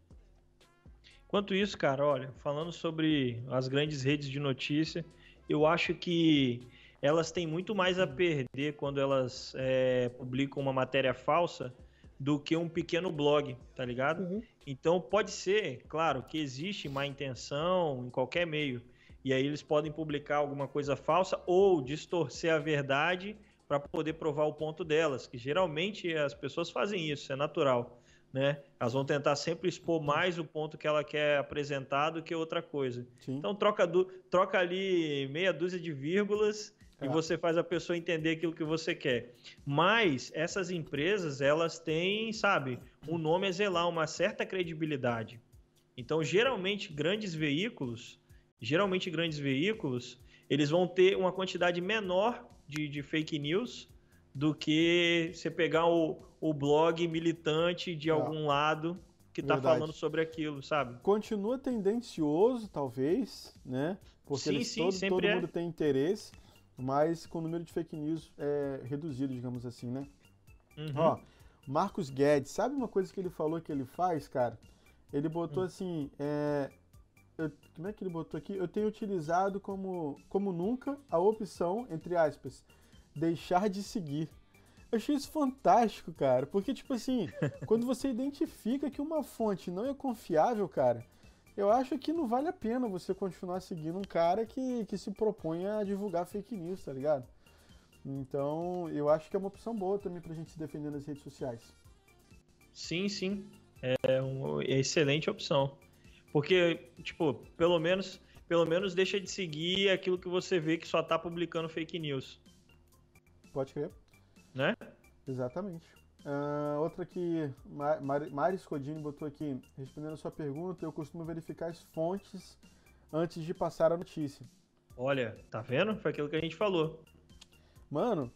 Enquanto isso, cara, olha, falando sobre as grandes redes de notícia, eu acho que elas têm muito mais a perder quando elas é, publicam uma matéria falsa do que um pequeno blog, tá ligado? Uhum. Então pode ser, claro, que existe má intenção em qualquer meio. E aí eles podem publicar alguma coisa falsa ou distorcer a verdade para poder provar o ponto delas, que geralmente as pessoas fazem isso, é natural. Né? Elas vão tentar sempre expor mais o ponto que ela quer apresentar do que outra coisa. Sim. Então troca, do, troca ali meia dúzia de vírgulas e você faz a pessoa entender aquilo que você quer. Mas essas empresas, elas têm, sabe, um nome a zelar, uma certa credibilidade. Então, geralmente, grandes veículos, geralmente grandes veículos, eles vão ter uma quantidade menor de, de fake news do que você pegar o, o blog militante de algum lado que está falando sobre aquilo, sabe? Continua tendencioso, talvez, né? Porque sim, sim, todo, todo é. mundo tem interesse mas com o número de fake news é, reduzido, digamos assim, né? Uhum. Ó, Marcos Guedes, sabe uma coisa que ele falou que ele faz, cara? Ele botou uhum. assim, é, eu, como é que ele botou aqui? Eu tenho utilizado como, como nunca a opção, entre aspas, deixar de seguir. Eu achei isso fantástico, cara. Porque, tipo assim, quando você identifica que uma fonte não é confiável, cara, eu acho que não vale a pena você continuar seguindo um cara que, que se propõe a divulgar fake news, tá ligado? Então, eu acho que é uma opção boa também pra gente se defender nas redes sociais. Sim, sim. É uma excelente opção. Porque, tipo, pelo menos, pelo menos deixa de seguir aquilo que você vê que só tá publicando fake news. Pode crer. Né? Exatamente. Uh, outra que Mar Mari Scodini botou aqui, respondendo a sua pergunta, eu costumo verificar as fontes antes de passar a notícia. Olha, tá vendo? Foi aquilo que a gente falou. Mano,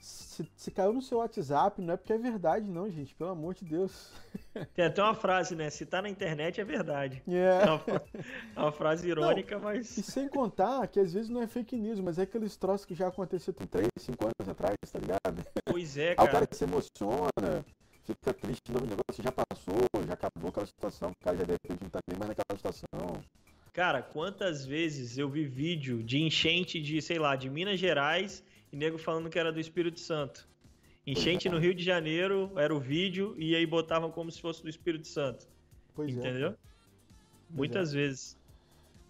se, se, caiu no seu WhatsApp, não é porque é verdade, não, gente. Pelo amor de Deus. Tem até uma frase, né? Se tá na internet, é verdade. Yeah. É, uma, é uma frase irônica, não, mas. E sem contar que às vezes não é fake news, mas é aqueles troços que já aconteceu tem 3, 5 anos atrás, tá ligado? Pois é, cara. Aí o cara se emociona, fica triste, o negócio já passou, já acabou aquela situação, o cara já deve não tá nem mais naquela situação. Cara, quantas vezes eu vi vídeo de enchente de, sei lá, de Minas Gerais e nego falando que era do Espírito Santo. Enchente é. no Rio de Janeiro, era o vídeo, e aí botavam como se fosse do Espírito Santo. Pois é. Entendeu? É. Muitas vezes.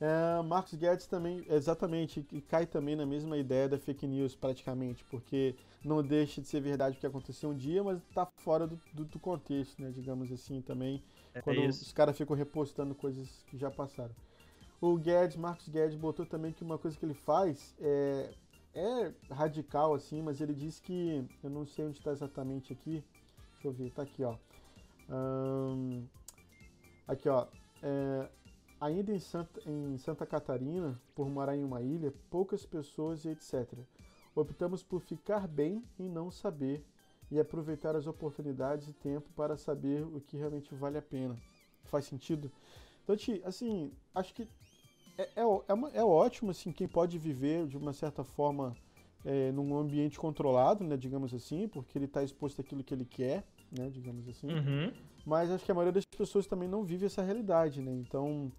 É, Marcos Guedes também, exatamente, e cai também na mesma ideia da fake news, praticamente, porque não deixa de ser verdade o que aconteceu um dia, mas está fora do, do, do, contexto, né, digamos assim, também, é quando os caras ficam repostando coisas que já passaram. O Guedes, Marcos Guedes, botou também que uma coisa que ele faz é é radical assim, mas ele diz que eu não sei onde está exatamente aqui. Deixa eu ver, tá aqui, ó. Aqui, ó. É, ainda em Santa, em Santa Catarina, por morar em uma ilha, poucas pessoas e etc. Optamos por ficar bem e não saber e aproveitar as oportunidades e tempo para saber o que realmente vale a pena. Faz sentido? Então, assim, acho que é, é, é, é, ótimo, assim, quem pode viver de uma certa forma é, num ambiente controlado, né, digamos assim, porque ele está exposto àquilo que ele quer, né, digamos assim. Uhum. Mas acho que a maioria das pessoas também não vive essa realidade, né? Então.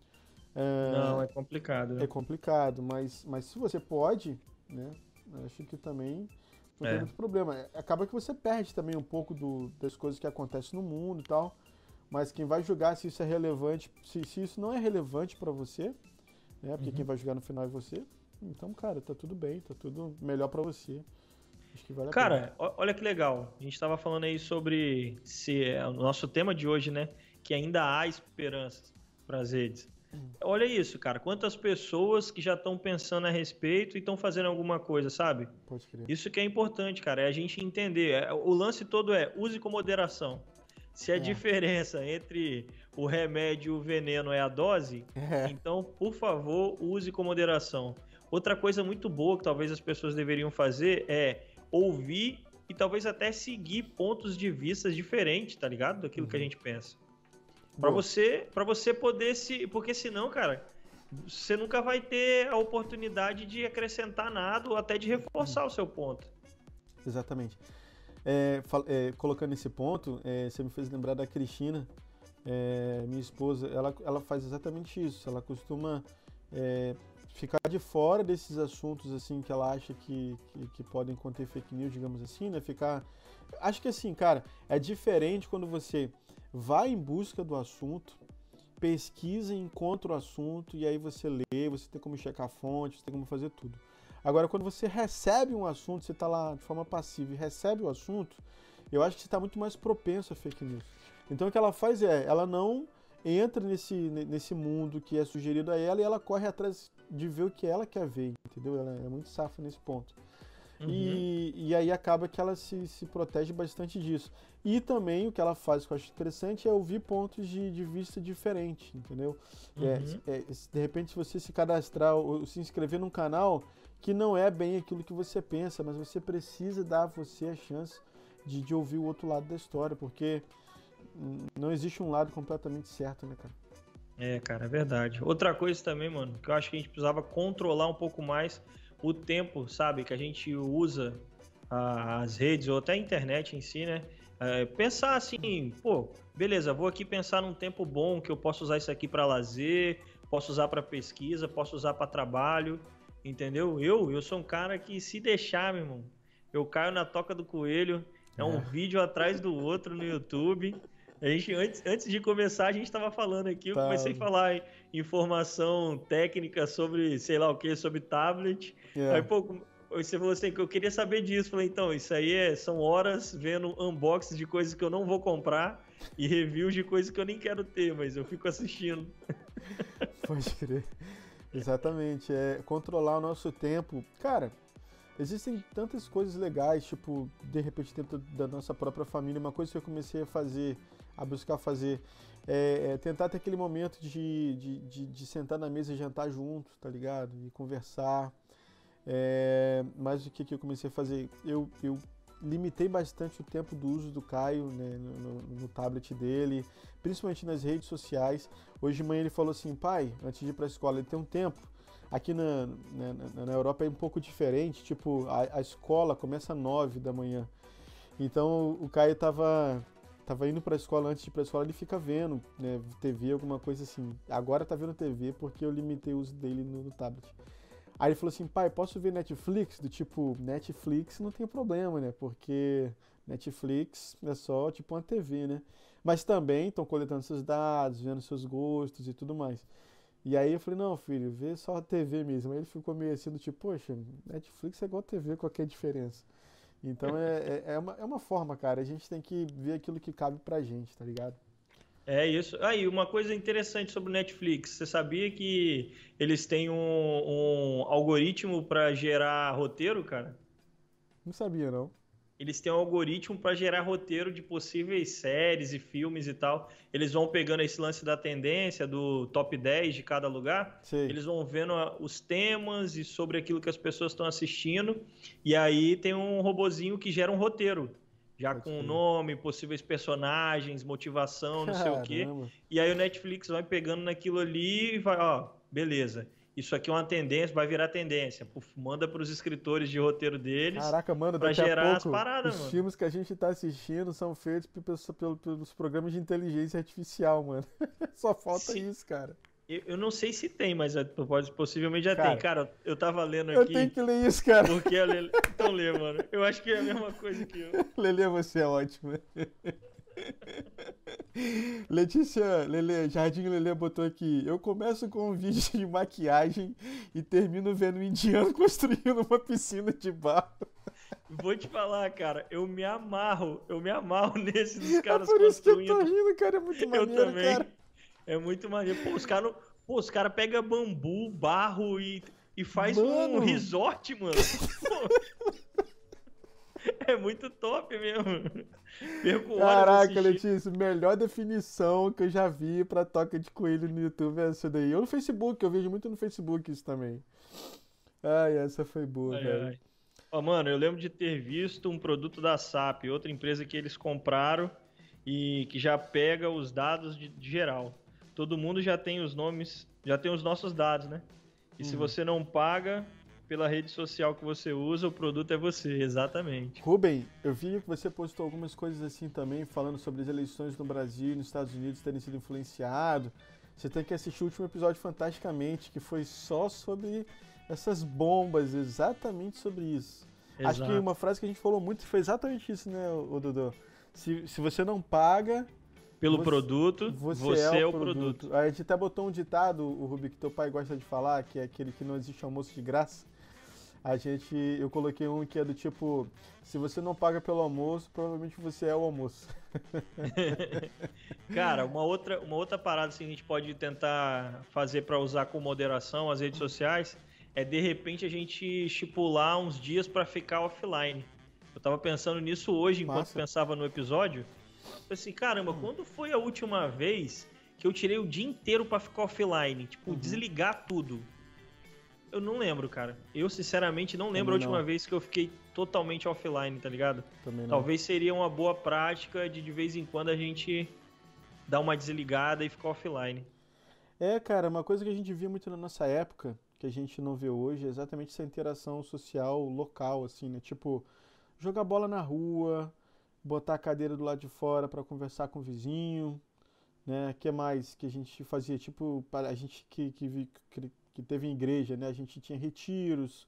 É, não, é complicado. Né? É complicado, mas, mas se você pode, né, acho que também não tem é. muito problema. Acaba que você perde também um pouco do, das coisas que acontecem no mundo e tal. Mas quem vai julgar se isso é relevante, se, se isso não é relevante para você, né? Porque uhum. quem vai jogar no final é você. Então, cara, tá tudo bem, tá tudo melhor para você. Acho que vale cara, olha que legal. A gente estava falando aí sobre se é o nosso tema de hoje, né? Que ainda há esperanças para as redes. Hum. Olha isso, cara. Quantas pessoas que já estão pensando a respeito e estão fazendo alguma coisa, sabe? Pode crer. Isso que é importante, cara. É a gente entender. É, o lance todo é use com moderação. Se a é. diferença entre o remédio e o veneno é a dose, é. então, por favor, use com moderação. Outra coisa muito boa que talvez as pessoas deveriam fazer é ouvir e talvez até seguir pontos de vista diferentes, tá ligado? Daquilo uhum. que a uhum. gente pensa. Para você, para você poder se, porque senão, cara, você nunca vai ter a oportunidade de acrescentar nada ou até de reforçar uhum. o seu ponto. Exatamente. É, é, colocando esse ponto, é, você me fez lembrar da Cristina, é, minha esposa. Ela, ela faz exatamente isso. Ela costuma é, ficar de fora desses assuntos assim que ela acha que, que, que, podem conter fake news, digamos assim, né? Ficar. Acho que assim, cara, é diferente quando você vai em busca do assunto, pesquisa, encontra o assunto e aí você lê, você tem como checar a fonte, você tem como fazer tudo. Agora, quando você recebe um assunto, você está lá de forma passiva e recebe o assunto, eu acho que você está muito mais propenso a fake news. Então, o que ela faz é, ela não entra nesse, nesse mundo que é sugerido a ela e ela corre atrás de ver o que ela quer ver, entendeu? Ela é muito safa nesse ponto. Uhum. E, e aí acaba que ela se, se protege bastante disso. E também o que ela faz que eu acho interessante é ouvir pontos de, de vista diferentes, entendeu? É, uhum. É, é, de repente, se você se cadastrar ou se inscrever num canal que não é bem aquilo que você pensa, mas você precisa dar a você a chance de, de ouvir o outro lado da história, porque não existe um lado completamente certo, né, cara? É, cara, é verdade. Outra coisa também, mano, que eu acho que a gente precisava controlar um pouco mais o tempo, sabe, que a gente usa as redes ou até a internet em si, né? É, pensar assim, pô, beleza, vou aqui pensar num tempo bom que eu posso usar isso aqui para lazer, posso usar para pesquisa, posso usar para trabalho, entendeu? Eu, eu sou um cara que se deixar, meu irmão, eu caio na toca do coelho, é um é. vídeo atrás do outro no YouTube. A gente, antes, antes de começar, a gente estava falando aqui, eu tá. comecei a falar informação técnica sobre, sei lá o que, sobre tablet. Yeah. É. Aí, pô, você falou assim que eu queria saber disso. Falei, então, isso aí é, são horas vendo unboxing de coisas que eu não vou comprar e reviews de coisas que eu nem quero ter, mas eu fico assistindo. Pode crer. Exatamente. É controlar o nosso tempo. Cara, existem tantas coisas legais, tipo, de repente dentro da nossa própria família, uma coisa que eu comecei a fazer, a buscar fazer, é, é tentar ter aquele momento de, de, de, de, sentar na mesa e jantar junto, tá ligado? E conversar. É, mas o que, que eu comecei a fazer? Eu, eu limitei bastante o tempo do uso do Caio né, no, no, tablet dele, principalmente nas redes sociais. Hoje de manhã ele falou assim, pai, antes de ir para a escola, ele tem um tempo. Aqui na, na, na, Europa é um pouco diferente, tipo, a, a escola começa às 9 da manhã. Então o Caio tava, tava indo para a escola, antes de ir para a escola ele fica vendo né, TV, alguma coisa assim. Agora tá vendo TV porque eu limitei o uso dele no, no tablet. Aí ele falou assim, pai, posso ver Netflix? Do tipo, Netflix não tem problema, né? Porque Netflix é só tipo uma TV, né? Mas também estão coletando seus dados, vendo seus gostos e tudo mais. E aí eu falei, não, filho, vê só a TV mesmo. Aí ele ficou meio assim, do tipo, poxa, Netflix é igual a TV, qual a diferença? Então é, é, é, uma, é uma forma, cara. A gente tem que ver aquilo que cabe pra gente, tá ligado? É isso. Aí, ah, uma coisa interessante sobre o Netflix. Você sabia que eles têm um, um algoritmo para gerar roteiro, cara? Não sabia, não. Eles têm um algoritmo para gerar roteiro de possíveis séries e filmes e tal. Eles vão pegando esse lance da tendência, do top 10 de cada lugar. Sim. Eles vão vendo os temas e sobre aquilo que as pessoas estão assistindo. E aí tem um robozinho que gera um roteiro já Pode com o nome, possíveis personagens, motivação, não Caramba. sei o quê. E aí o Netflix vai pegando naquilo ali e vai, ó, beleza. Isso aqui é uma tendência, vai virar tendência. Puf, manda para os escritores de roteiro deles. Caraca, mano, pra gerar as paradas, os mano. filmes que a gente tá assistindo são feitos pelos, pelos programas de inteligência artificial, mano. Só falta Sim. isso, cara. Eu, eu não sei se tem, mas é, pode, possivelmente já cara, tem. Cara, eu tava lendo aqui. Eu tenho que ler isso, cara. Porque a Lele... Então lê, mano. Eu acho que é a mesma coisa que eu. Lele, você é ótimo. Letícia Lele, Jardim Lele botou aqui. Eu começo com um vídeo de maquiagem e termino vendo um indiano construindo uma piscina de barro. Vou te falar, cara, eu me amarro, eu me amarro nesse dos caras é por isso construindo. Que eu tô rindo, cara, é muito maneiro, Eu também. Cara. É muito maneiro. Pô, os caras os cara pegam bambu, barro e, e faz mano. um resort, mano. é muito top mesmo. Perco Caraca, Letícia, melhor definição que eu já vi pra toca de coelho no YouTube é essa daí. Ou no Facebook, eu vejo muito no Facebook isso também. Ai, essa foi boa, ai, velho. Ai. Mano, eu lembro de ter visto um produto da SAP, outra empresa que eles compraram e que já pega os dados de, de geral todo mundo já tem os nomes, já tem os nossos dados, né? E uhum. se você não paga pela rede social que você usa, o produto é você, exatamente. Rubem, eu vi que você postou algumas coisas assim também, falando sobre as eleições no Brasil e nos Estados Unidos terem sido influenciado. Você tem que assistir o último episódio fantasticamente, que foi só sobre essas bombas, exatamente sobre isso. Exato. Acho que uma frase que a gente falou muito foi exatamente isso, né, o Dudu? Se, se você não paga, pelo você, produto, você, você é, é, o produto. produto. A gente até botou um ditado, o Rubi, que teu pai gosta de falar, que é aquele que não existe almoço de graça. A gente, eu coloquei um que é do tipo, se você não paga pelo almoço, provavelmente você é o almoço. Cara, uma outra, uma outra parada assim, que a gente pode tentar fazer para usar com moderação as redes sociais é de repente a gente estipular uns dias para ficar offline. Eu tava pensando nisso hoje enquanto Massa. pensava no episódio assim, caramba, hum. quando foi a última vez que eu tirei o dia inteiro para ficar offline? Tipo, uhum. desligar tudo. Eu não lembro, cara. Eu, sinceramente, não lembro Também a última não. vez que eu fiquei totalmente offline, tá ligado? Também não. Talvez seria uma boa prática de de vez em quando a gente dar uma desligada e ficar offline. É, cara, uma coisa que a gente via muito na nossa época, que a gente não vê hoje, é exatamente essa interação social local, assim, né? Tipo, jogar bola na rua, botar a cadeira do lado de fora para conversar com o vizinho, né? que mais que a gente fazia? Tipo, a gente que, que, que teve em igreja, né? A gente tinha retiros,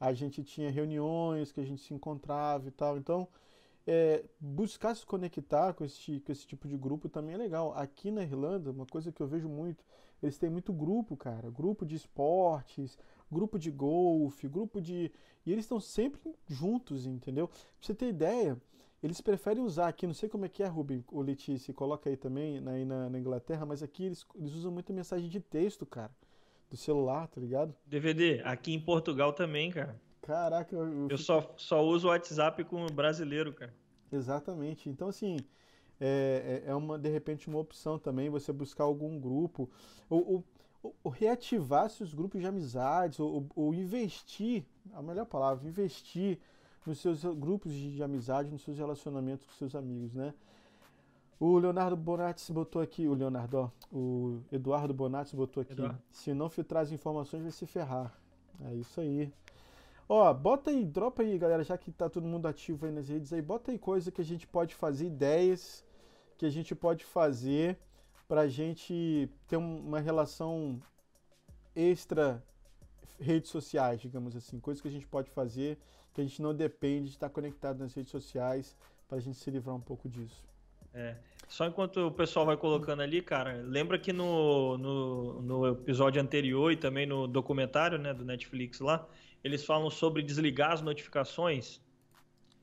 a gente tinha reuniões que a gente se encontrava e tal. Então, é, buscar se conectar com esse, com esse tipo de grupo também é legal. Aqui na Irlanda, uma coisa que eu vejo muito, eles têm muito grupo, cara. Grupo de esportes, grupo de golfe, grupo de. E eles estão sempre juntos, entendeu? Pra você ter ideia, eles preferem usar aqui, não sei como é que é, Rubem, o Letícia, coloca aí também aí na, na Inglaterra, mas aqui eles, eles usam muito mensagem de texto, cara. Do celular, tá ligado? DVD, aqui em Portugal também, cara. Caraca, eu, eu, eu só, só uso o WhatsApp com brasileiro, cara. Exatamente. Então, assim, é, é, é uma, de repente, uma opção também você buscar algum grupo, ou, ou, ou reativar seus grupos de amizades, ou, ou, investir, a melhor palavra, investir nos seus grupos de, de amizade, nos seus relacionamentos com seus amigos, né? O Leonardo Bonatti botou aqui, o Leonardo, ó, o Eduardo Bonatti botou aqui, Eduardo. se não filtrar as informações vai se ferrar. É isso aí. Ó, bota aí, dropa aí, galera, já que tá todo mundo ativo aí nas redes aí, bota aí coisa que a gente pode fazer, ideias que a gente pode fazer pra gente ter uma relação extra redes sociais, digamos assim, coisas que a gente pode fazer que a gente não depende de estar conectado nas redes sociais para a gente se livrar um pouco disso. É. Só enquanto o pessoal vai colocando ali, cara, lembra que no, no, no, episódio anterior e também no documentário né, do Netflix lá, eles falam sobre desligar as notificações?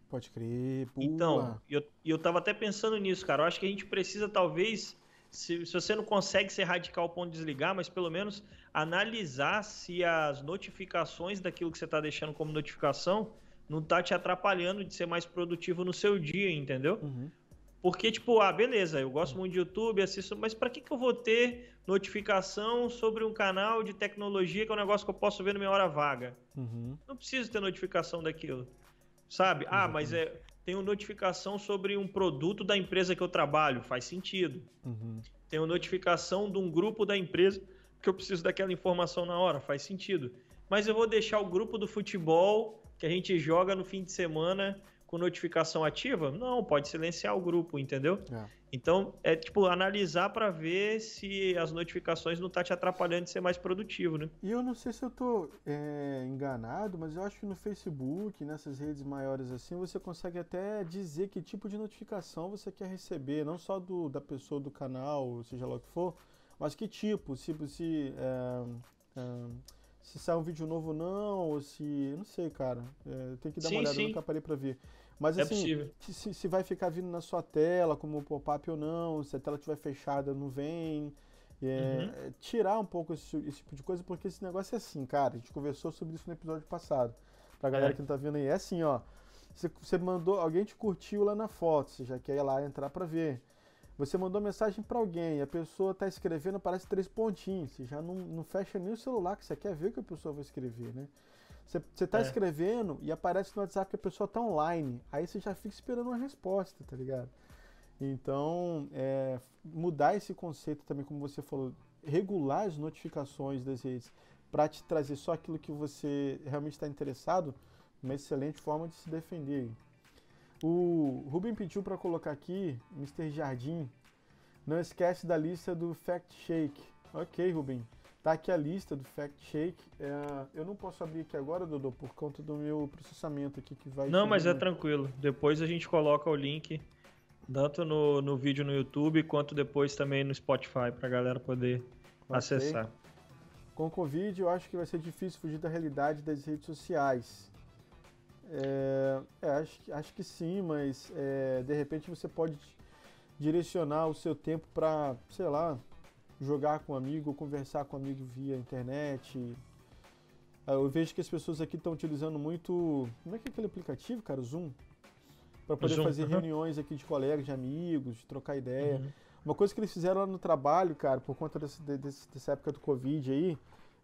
Pode crer, boa. Então, eu, eu tava até pensando nisso, cara. Eu acho que a gente precisa, talvez, se, se você não consegue ser radical ao ponto de desligar, mas pelo menos analisar se as notificações daquilo que você está deixando como notificação não tá te atrapalhando de ser mais produtivo no seu dia, entendeu? Uhum. Porque, tipo, ah, beleza, eu gosto muito de YouTube, assisto, mas para que, que eu vou ter notificação sobre um canal de tecnologia que é um negócio que eu posso ver na minha hora vaga? Uhum. Não preciso ter notificação daquilo. Sabe? Ah, mas é, tenho notificação sobre um produto da empresa que eu trabalho, faz sentido. Uhum. Tenho notificação de um grupo da empresa que eu preciso daquela informação na hora, faz sentido. Mas eu vou deixar o grupo do futebol que a gente joga no fim de semana com notificação ativa? Não, pode silenciar o grupo, entendeu? É. Então, é tipo analisar para ver se as notificações não tá te atrapalhando de ser mais produtivo, né? E eu não sei se eu tô é, enganado, mas eu acho que no Facebook, nessas redes maiores assim, você consegue até dizer que tipo de notificação você quer receber, não só do, da pessoa do canal, seja lá o que for, mas que tipo, se, se é, é se sai um vídeo novo não, ou se. Não sei, cara. É, tem que dar sim, uma olhada, sim. nunca parei pra ver. Mas é assim, se, se, vai ficar vindo na sua tela como pop-up ou não, se a tela estiver fechada, não vem. É, uhum. É, tirar um pouco esse, esse, tipo de coisa, porque esse negócio é assim, cara. A gente conversou sobre isso no episódio passado. Pra galera é. que não tá vendo aí, é assim, ó. Você, você mandou, alguém te curtiu lá na foto, você já quer ir lá entrar pra ver. Você mandou mensagem para alguém, a pessoa está escrevendo, aparece três pontinhos. Você já não, não fecha nem o celular, que você quer ver o que a pessoa vai escrever, né? Você está é. escrevendo e aparece no WhatsApp que a pessoa está online. Aí você já fica esperando uma resposta, tá ligado? Então, é, mudar esse conceito também, como você falou, regular as notificações das redes para te trazer só aquilo que você realmente está interessado, uma excelente forma de se defender. O Ruben pediu para colocar aqui, Mr. Jardim, não esquece da lista do Fact Shake. Ok, Ruben. Tá aqui a lista do Fact Shake. É, eu não posso abrir aqui agora, Dodô, por conta do meu processamento aqui que vai. Não, mas é tranquilo. Depois a gente coloca o link, tanto no, no vídeo no YouTube, quanto depois também no Spotify, pra galera poder okay. acessar. Com o Covid, eu acho que vai ser difícil fugir da realidade das redes sociais. É, é, acho, acho que sim, mas é, de repente você pode direcionar o seu tempo para, sei lá, jogar com um amigo, conversar com um amigo via internet. É, eu vejo que as pessoas aqui estão utilizando muito. Como é que é aquele aplicativo, cara? Zoom? Para poder Zoom, fazer uhum. reuniões aqui de colegas, de amigos, de trocar ideia. Uhum. Uma coisa que eles fizeram lá no trabalho, cara, por conta desse, desse, dessa época do Covid aí,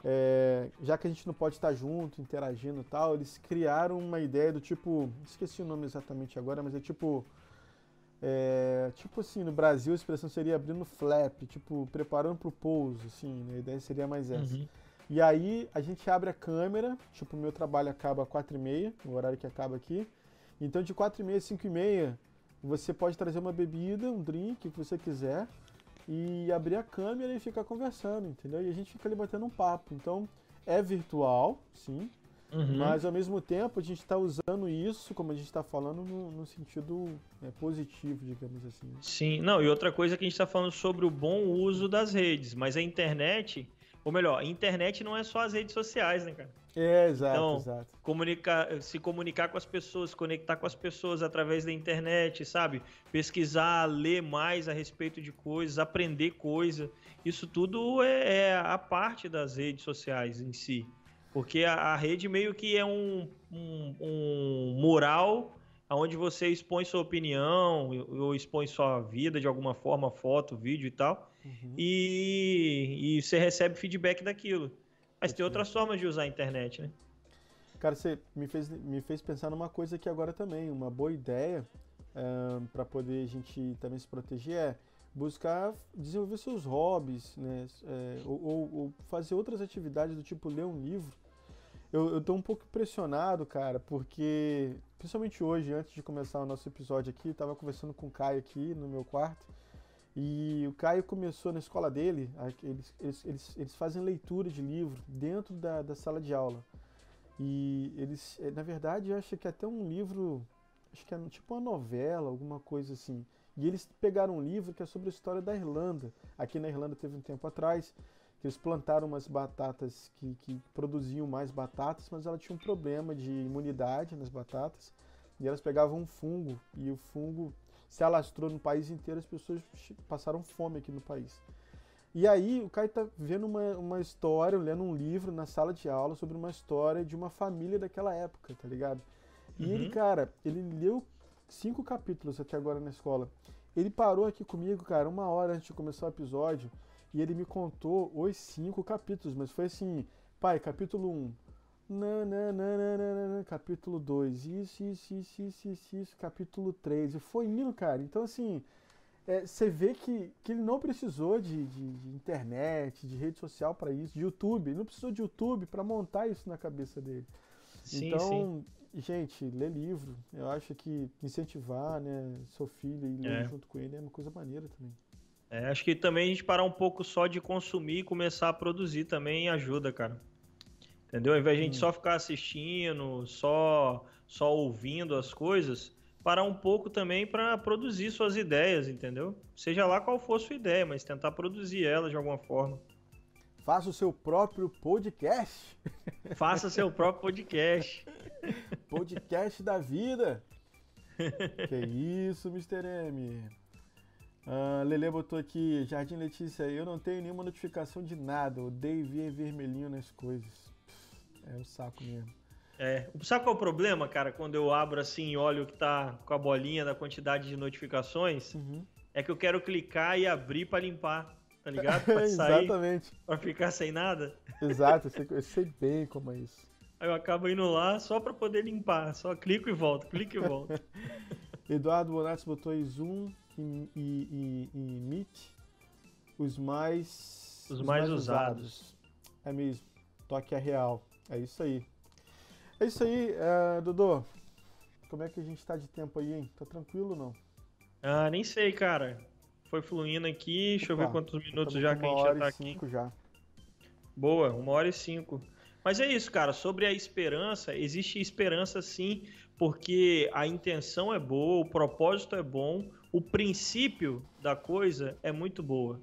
é, já que a gente não pode estar junto, interagindo e tal, eles criaram uma ideia do tipo, esqueci o nome exatamente agora, mas é tipo, é, tipo assim, no Brasil a expressão seria abrindo flap, tipo, preparando para o pouso, assim, né? a ideia seria mais essa. Uhum. E aí a gente abre a câmera, tipo, o meu trabalho acaba às 4h30, o horário que acaba aqui, então de 4h30 a 5h30 você pode trazer uma bebida, um drink, o que você quiser, e abrir a câmera e ficar conversando, entendeu? E a gente fica ali batendo um papo. Então, é virtual, sim, uhum. mas ao mesmo tempo a gente está usando isso, como a gente está falando, no, no sentido é, positivo, digamos assim. Sim, não, e outra coisa que a gente está falando sobre o bom uso das redes, mas a internet, ou melhor, a internet não é só as redes sociais, né, cara? É, exato, então, exato. Comunicar, se comunicar com as pessoas, conectar com as pessoas através da internet, sabe? Pesquisar, ler mais a respeito de coisas, aprender coisa. Isso tudo é, é a parte das redes sociais em si. Porque a, a rede meio que é um, um, um mural onde você expõe sua opinião ou expõe sua vida de alguma forma, foto, vídeo e tal. Uhum. E, e você recebe feedback daquilo. Mas tem outras formas de usar a internet, né? Cara, você me fez, me fez pensar numa coisa aqui agora também. Uma boa ideia é, para poder a gente também se proteger é buscar desenvolver seus hobbies, né? É, ou, ou, fazer outras atividades do tipo ler um livro. Eu, eu tô um pouco impressionado, cara, porque, principalmente hoje, antes de começar o nosso episódio aqui, tava conversando com o Caio aqui no meu quarto. E o Caio começou na escola dele, eles, eles, eles, fazem leitura de livro dentro da, da sala de aula. E eles, eh, na verdade, eu acho que é até um livro, acho que é tipo uma novela, alguma coisa assim. E eles pegaram um livro que é sobre a história da Irlanda. Aqui na Irlanda teve um tempo atrás que eles plantaram umas batatas que, que produziam mais batatas, mas ela tinha um problema de imunidade nas batatas. E elas pegavam um fungo e o fungo se alastrou no país inteiro, as pessoas passaram fome aqui no país. E aí o Caio tá vendo uma, uma história, lendo um livro na sala de aula sobre uma história de uma família daquela época, tá ligado? E uhum. ele, cara, ele leu cinco capítulos até agora na escola. Ele parou aqui comigo, cara, uma hora antes de começar o episódio, e ele me contou os cinco capítulos, mas foi assim, pai, capítulo 1, um, capítulo 2, isso, isso, isso, isso, isso, isso, capítulo 3. E foi indo, cara. Então, assim, é, você vê que, que ele não precisou de, de, de internet, de rede social para isso, de YouTube. Ele não precisou de YouTube para montar isso na cabeça dele. Sim, então, sim. gente, ler livro. Eu acho que incentivar né, seu filho e ler é. junto com ele é uma coisa maneira também. É, acho que também a gente parar um pouco só de consumir e começar a produzir também ajuda, cara. Entendeu? Ao invés de a gente só ficar assistindo, só, só ouvindo as coisas, parar um pouco também para produzir suas ideias, entendeu? Seja lá qual for a sua ideia, mas tentar produzir ela de alguma forma. Faça o seu próprio podcast. Faça seu próprio podcast. podcast da vida. que isso, Mr. M. Uh, Lele botou aqui, Jardim Letícia, eu não tenho nenhuma notificação de nada, odeio ver vermelhinho nas coisas. É o saco mesmo. É. Sabe qual é o problema, cara? Quando eu abro assim e olho que tá com a bolinha da quantidade de notificações, uhum. é que eu quero clicar e abrir para limpar, tá ligado? Pra sair, Exatamente. Pra ficar sem nada. Exato, eu sei, eu sei bem como é isso. Aí eu acabo indo lá só para poder limpar. Só clico e volto, clico e volto. Eduardo Bonatti botou aí Zoom e, e, e, e Meet, os mais... Os, os mais, mais usados. usados. É mesmo, toque é real. É isso aí. É isso aí, é, Dudu. Como é que a gente tá de tempo aí, hein? Tá tranquilo ou não? Ah, nem sei, cara. Foi fluindo aqui, deixa eu ver quantos minutos já que a gente já tá aqui. Já. Boa, uma hora e cinco. Mas é isso, cara. Sobre a esperança, existe esperança sim, porque a intenção é boa, o propósito é bom, o princípio da coisa é muito boa,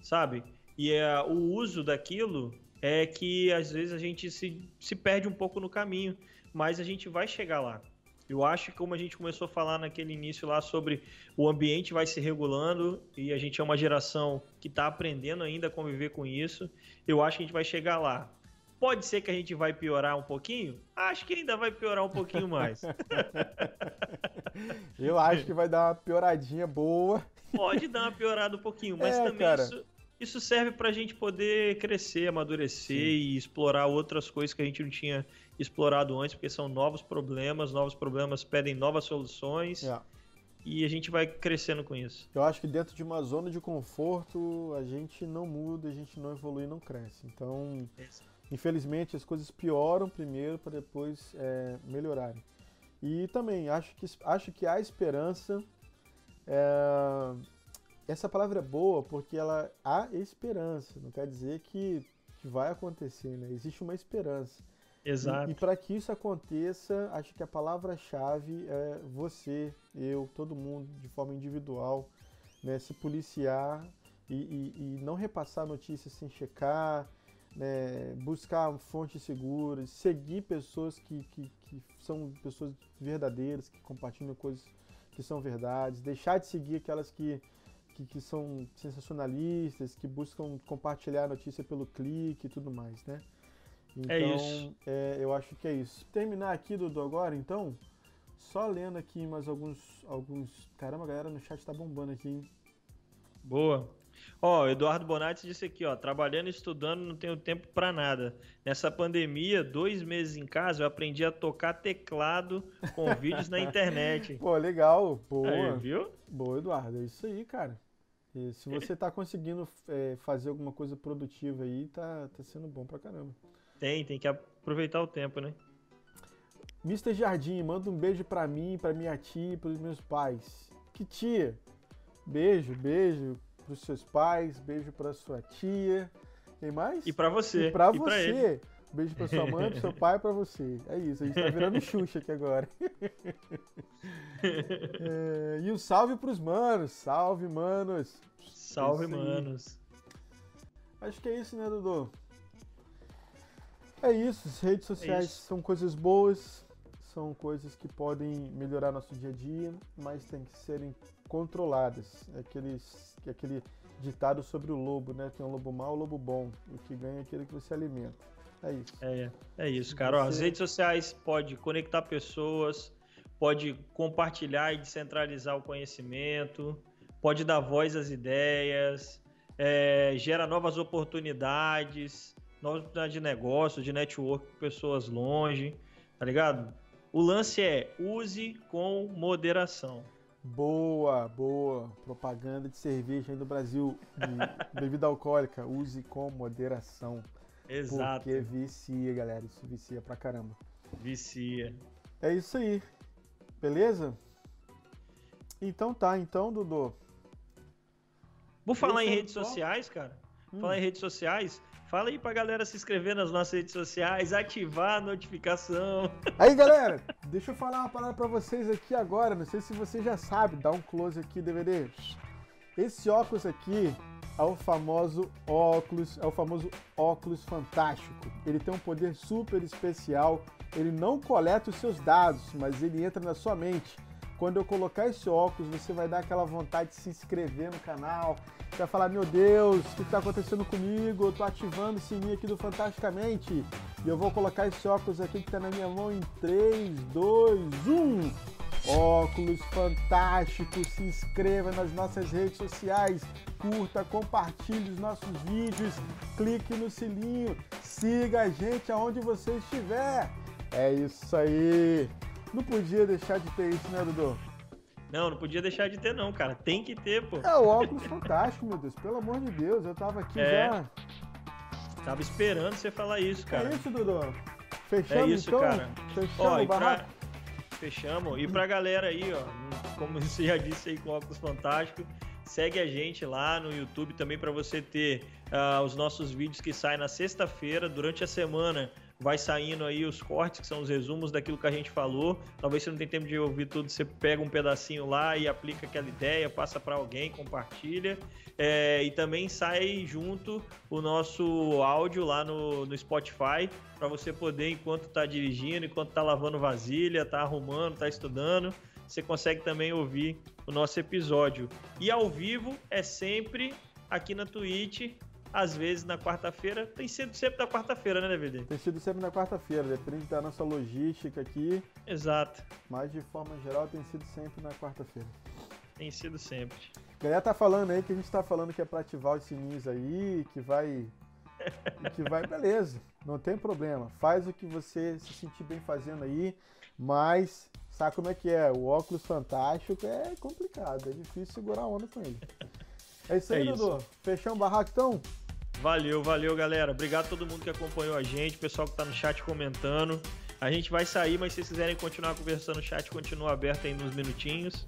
sabe? E é, o uso daquilo é que às vezes a gente se, se perde um pouco no caminho, mas a gente vai chegar lá. Eu acho que como a gente começou a falar naquele início lá sobre o ambiente vai se regulando e a gente é uma geração que está aprendendo ainda a conviver com isso, eu acho que a gente vai chegar lá. Pode ser que a gente vai piorar um pouquinho? Acho que ainda vai piorar um pouquinho mais. eu acho que vai dar uma pioradinha boa. Pode dar uma piorada um pouquinho, mas é, também cara. isso isso serve para a gente poder crescer, amadurecer Sim. e explorar outras coisas que a gente não tinha explorado antes, porque são novos problemas, novos problemas pedem novas soluções. É. E a gente vai crescendo com isso. Eu acho que dentro de uma zona de conforto, a gente não muda, a gente não evolui, não cresce. Então, infelizmente, as coisas pioram primeiro para depois é, melhorarem. E também acho que, acho que há esperança é, essa palavra é boa porque ela há esperança, não quer dizer que, que vai acontecer, né? Existe uma esperança. Exato. E, e para que isso aconteça, acho que a palavra-chave é você, eu, todo mundo, de forma individual, né, se policiar e, e, e não repassar notícias sem checar, né, buscar fontes seguras, seguir pessoas que, que, que são pessoas verdadeiras, que compartilham coisas que são verdades, deixar de seguir aquelas que, que, que são sensacionalistas, que buscam compartilhar a notícia pelo clique e tudo mais, né? É Então, isso. é, eu acho que é isso. Terminar aqui, Dudu, agora, então, só lendo aqui mais alguns, alguns... Caramba, a galera no chat tá bombando aqui, hein? Boa. Ó, Eduardo Bonatti disse aqui, ó, trabalhando e estudando não tenho tempo pra nada. Nessa pandemia, dois meses em casa, eu aprendi a tocar teclado com vídeos na internet. Pô, legal. Aí, viu? Boa, Eduardo. É isso aí, cara. E se você tá conseguindo é, fazer alguma coisa produtiva aí, tá, tá sendo bom pra caramba. Tem, tem que aproveitar o tempo, né? Mr. Jardim, manda um beijo pra mim, pra minha tia e pros meus pais. Que tia? Beijo, beijo pros seus pais, beijo pra sua tia. Quem mais? E pra você. E pra e você. ele. Beijo pra sua mãe, pro seu pai e pra você. É isso, a gente tá virando Xuxa aqui agora. É, e um salve pros manos. Salve, manos. Salve, aí. manos. Acho que é isso, né, Dudu? É isso, as redes sociais isso. são coisas boas, são coisas que podem melhorar nosso dia a dia, mas tem que serem controladas. É, aqueles, é aquele ditado sobre o lobo, né? Tem um lobo mau, um lobo bom. O que ganha é aquele que você alimenta. É isso. É, é isso, cara. Ó, as Você- redes sociais pode conectar pessoas, pode compartilhar e descentralizar o conhecimento, pode dar voz às ideias, é, gera novas oportunidades, novas oportunidades de negócio, de network com pessoas longe, tá ligado? O lance é use com moderação. Boa, boa. Propaganda de cerveja aí no Brasil, de bebida alcoólica. Use com moderação. Exato. Porque vicia, galera. Isso vicia pra caramba. Vicia. É isso aí. Beleza? Então tá, então, Dudu. Vou falar em é redes sociais, cara. Hum. Falar em redes sociais. Fala aí pra galera se inscrever nas nossas redes sociais, ativar a notificação. Aí, galera, deixa eu falar uma parada pra vocês aqui agora. Não sei se você já sabe, dá um close aqui, DVD. Esse óculos aqui é o famoso óculos, é o famoso óculos fantástico. Ele tem um poder super especial. Ele não coleta os seus dados, mas ele entra na sua mente. Quando eu colocar esse óculos, você vai dar aquela vontade de se inscrever no canal. Você vai falar, meu Deus, o que está acontecendo comigo? Eu tô ativando o sininho aqui do Fantasticamente. E eu vou colocar esse óculos aqui que está na minha mão em 3, 2, 1. Óculos fantástico, se inscreva nas nossas redes sociais, curta, compartilhe os nossos vídeos, clique no sininho, siga a gente aonde você estiver. É isso aí. Não podia deixar de ter isso, né, Dudu? Não, não podia deixar de ter, não, cara. Tem que ter, pô. É o óculos fantástico, meu Deus. Pelo amor de Deus, eu tava aqui É, já. Tava esperando você falar isso, cara. É isso, Dudu. Fechamos É isso, então? cara. Fechamos Ó, e pra... Fechamos. E pra galera aí, ó, como você já disse aí com o Óculos Fantástico, segue a gente lá no YouTube também para você ter ah, os nossos vídeos que saem na sexta-feira. Durante a semana vai saindo aí os cortes, que são os resumos daquilo que a gente falou. Talvez você não tenha tempo de ouvir tudo, você pega um pedacinho lá e aplica aquela ideia, passa para alguém, compartilha. É, e também sai junto o nosso áudio lá no, no Spotify para você poder, enquanto está dirigindo, enquanto está lavando vasilha, está arrumando, está estudando, você consegue também ouvir o nosso episódio. E ao vivo é sempre aqui na Twitch, às vezes na quarta-feira. Tem sido sempre na quarta-feira, né, DVD? Tem sido sempre na quarta-feira, depende da nossa logística aqui, Exato. mas de forma geral tem sido sempre na quarta-feira. Tem sido sempre. A galera tá falando aí que a gente tá falando que é pra ativar os sininhos aí, que vai. que vai, beleza, não tem problema. Faz o que você se sentir bem fazendo aí, mas sabe como é que é? O óculos fantástico é complicado, é difícil segurar a onda com ele. É isso aí, É. Dudu. Fechamos o barraco então? Valeu, valeu, galera. Obrigado a todo mundo que acompanhou a gente, pessoal que tá no chat comentando. A gente vai sair, mas se vocês quiserem continuar conversando, o chat continua aberto aí nos minutinhos.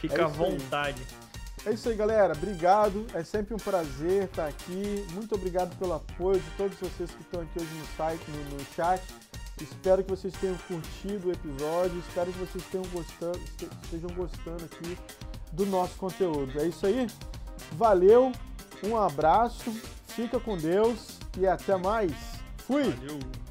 Fica É à isso aí. vontade. É isso aí, galera. Obrigado. É sempre um prazer estar aqui. Muito obrigado pelo apoio de todos vocês que estão aqui hoje no site, no, no chat. Espero que vocês tenham curtido o episódio. Espero que vocês tenham gostando, estejam gostando aqui do nosso conteúdo. É isso aí. Valeu. Um abraço. Fica com Deus e até mais. Fui. Valeu.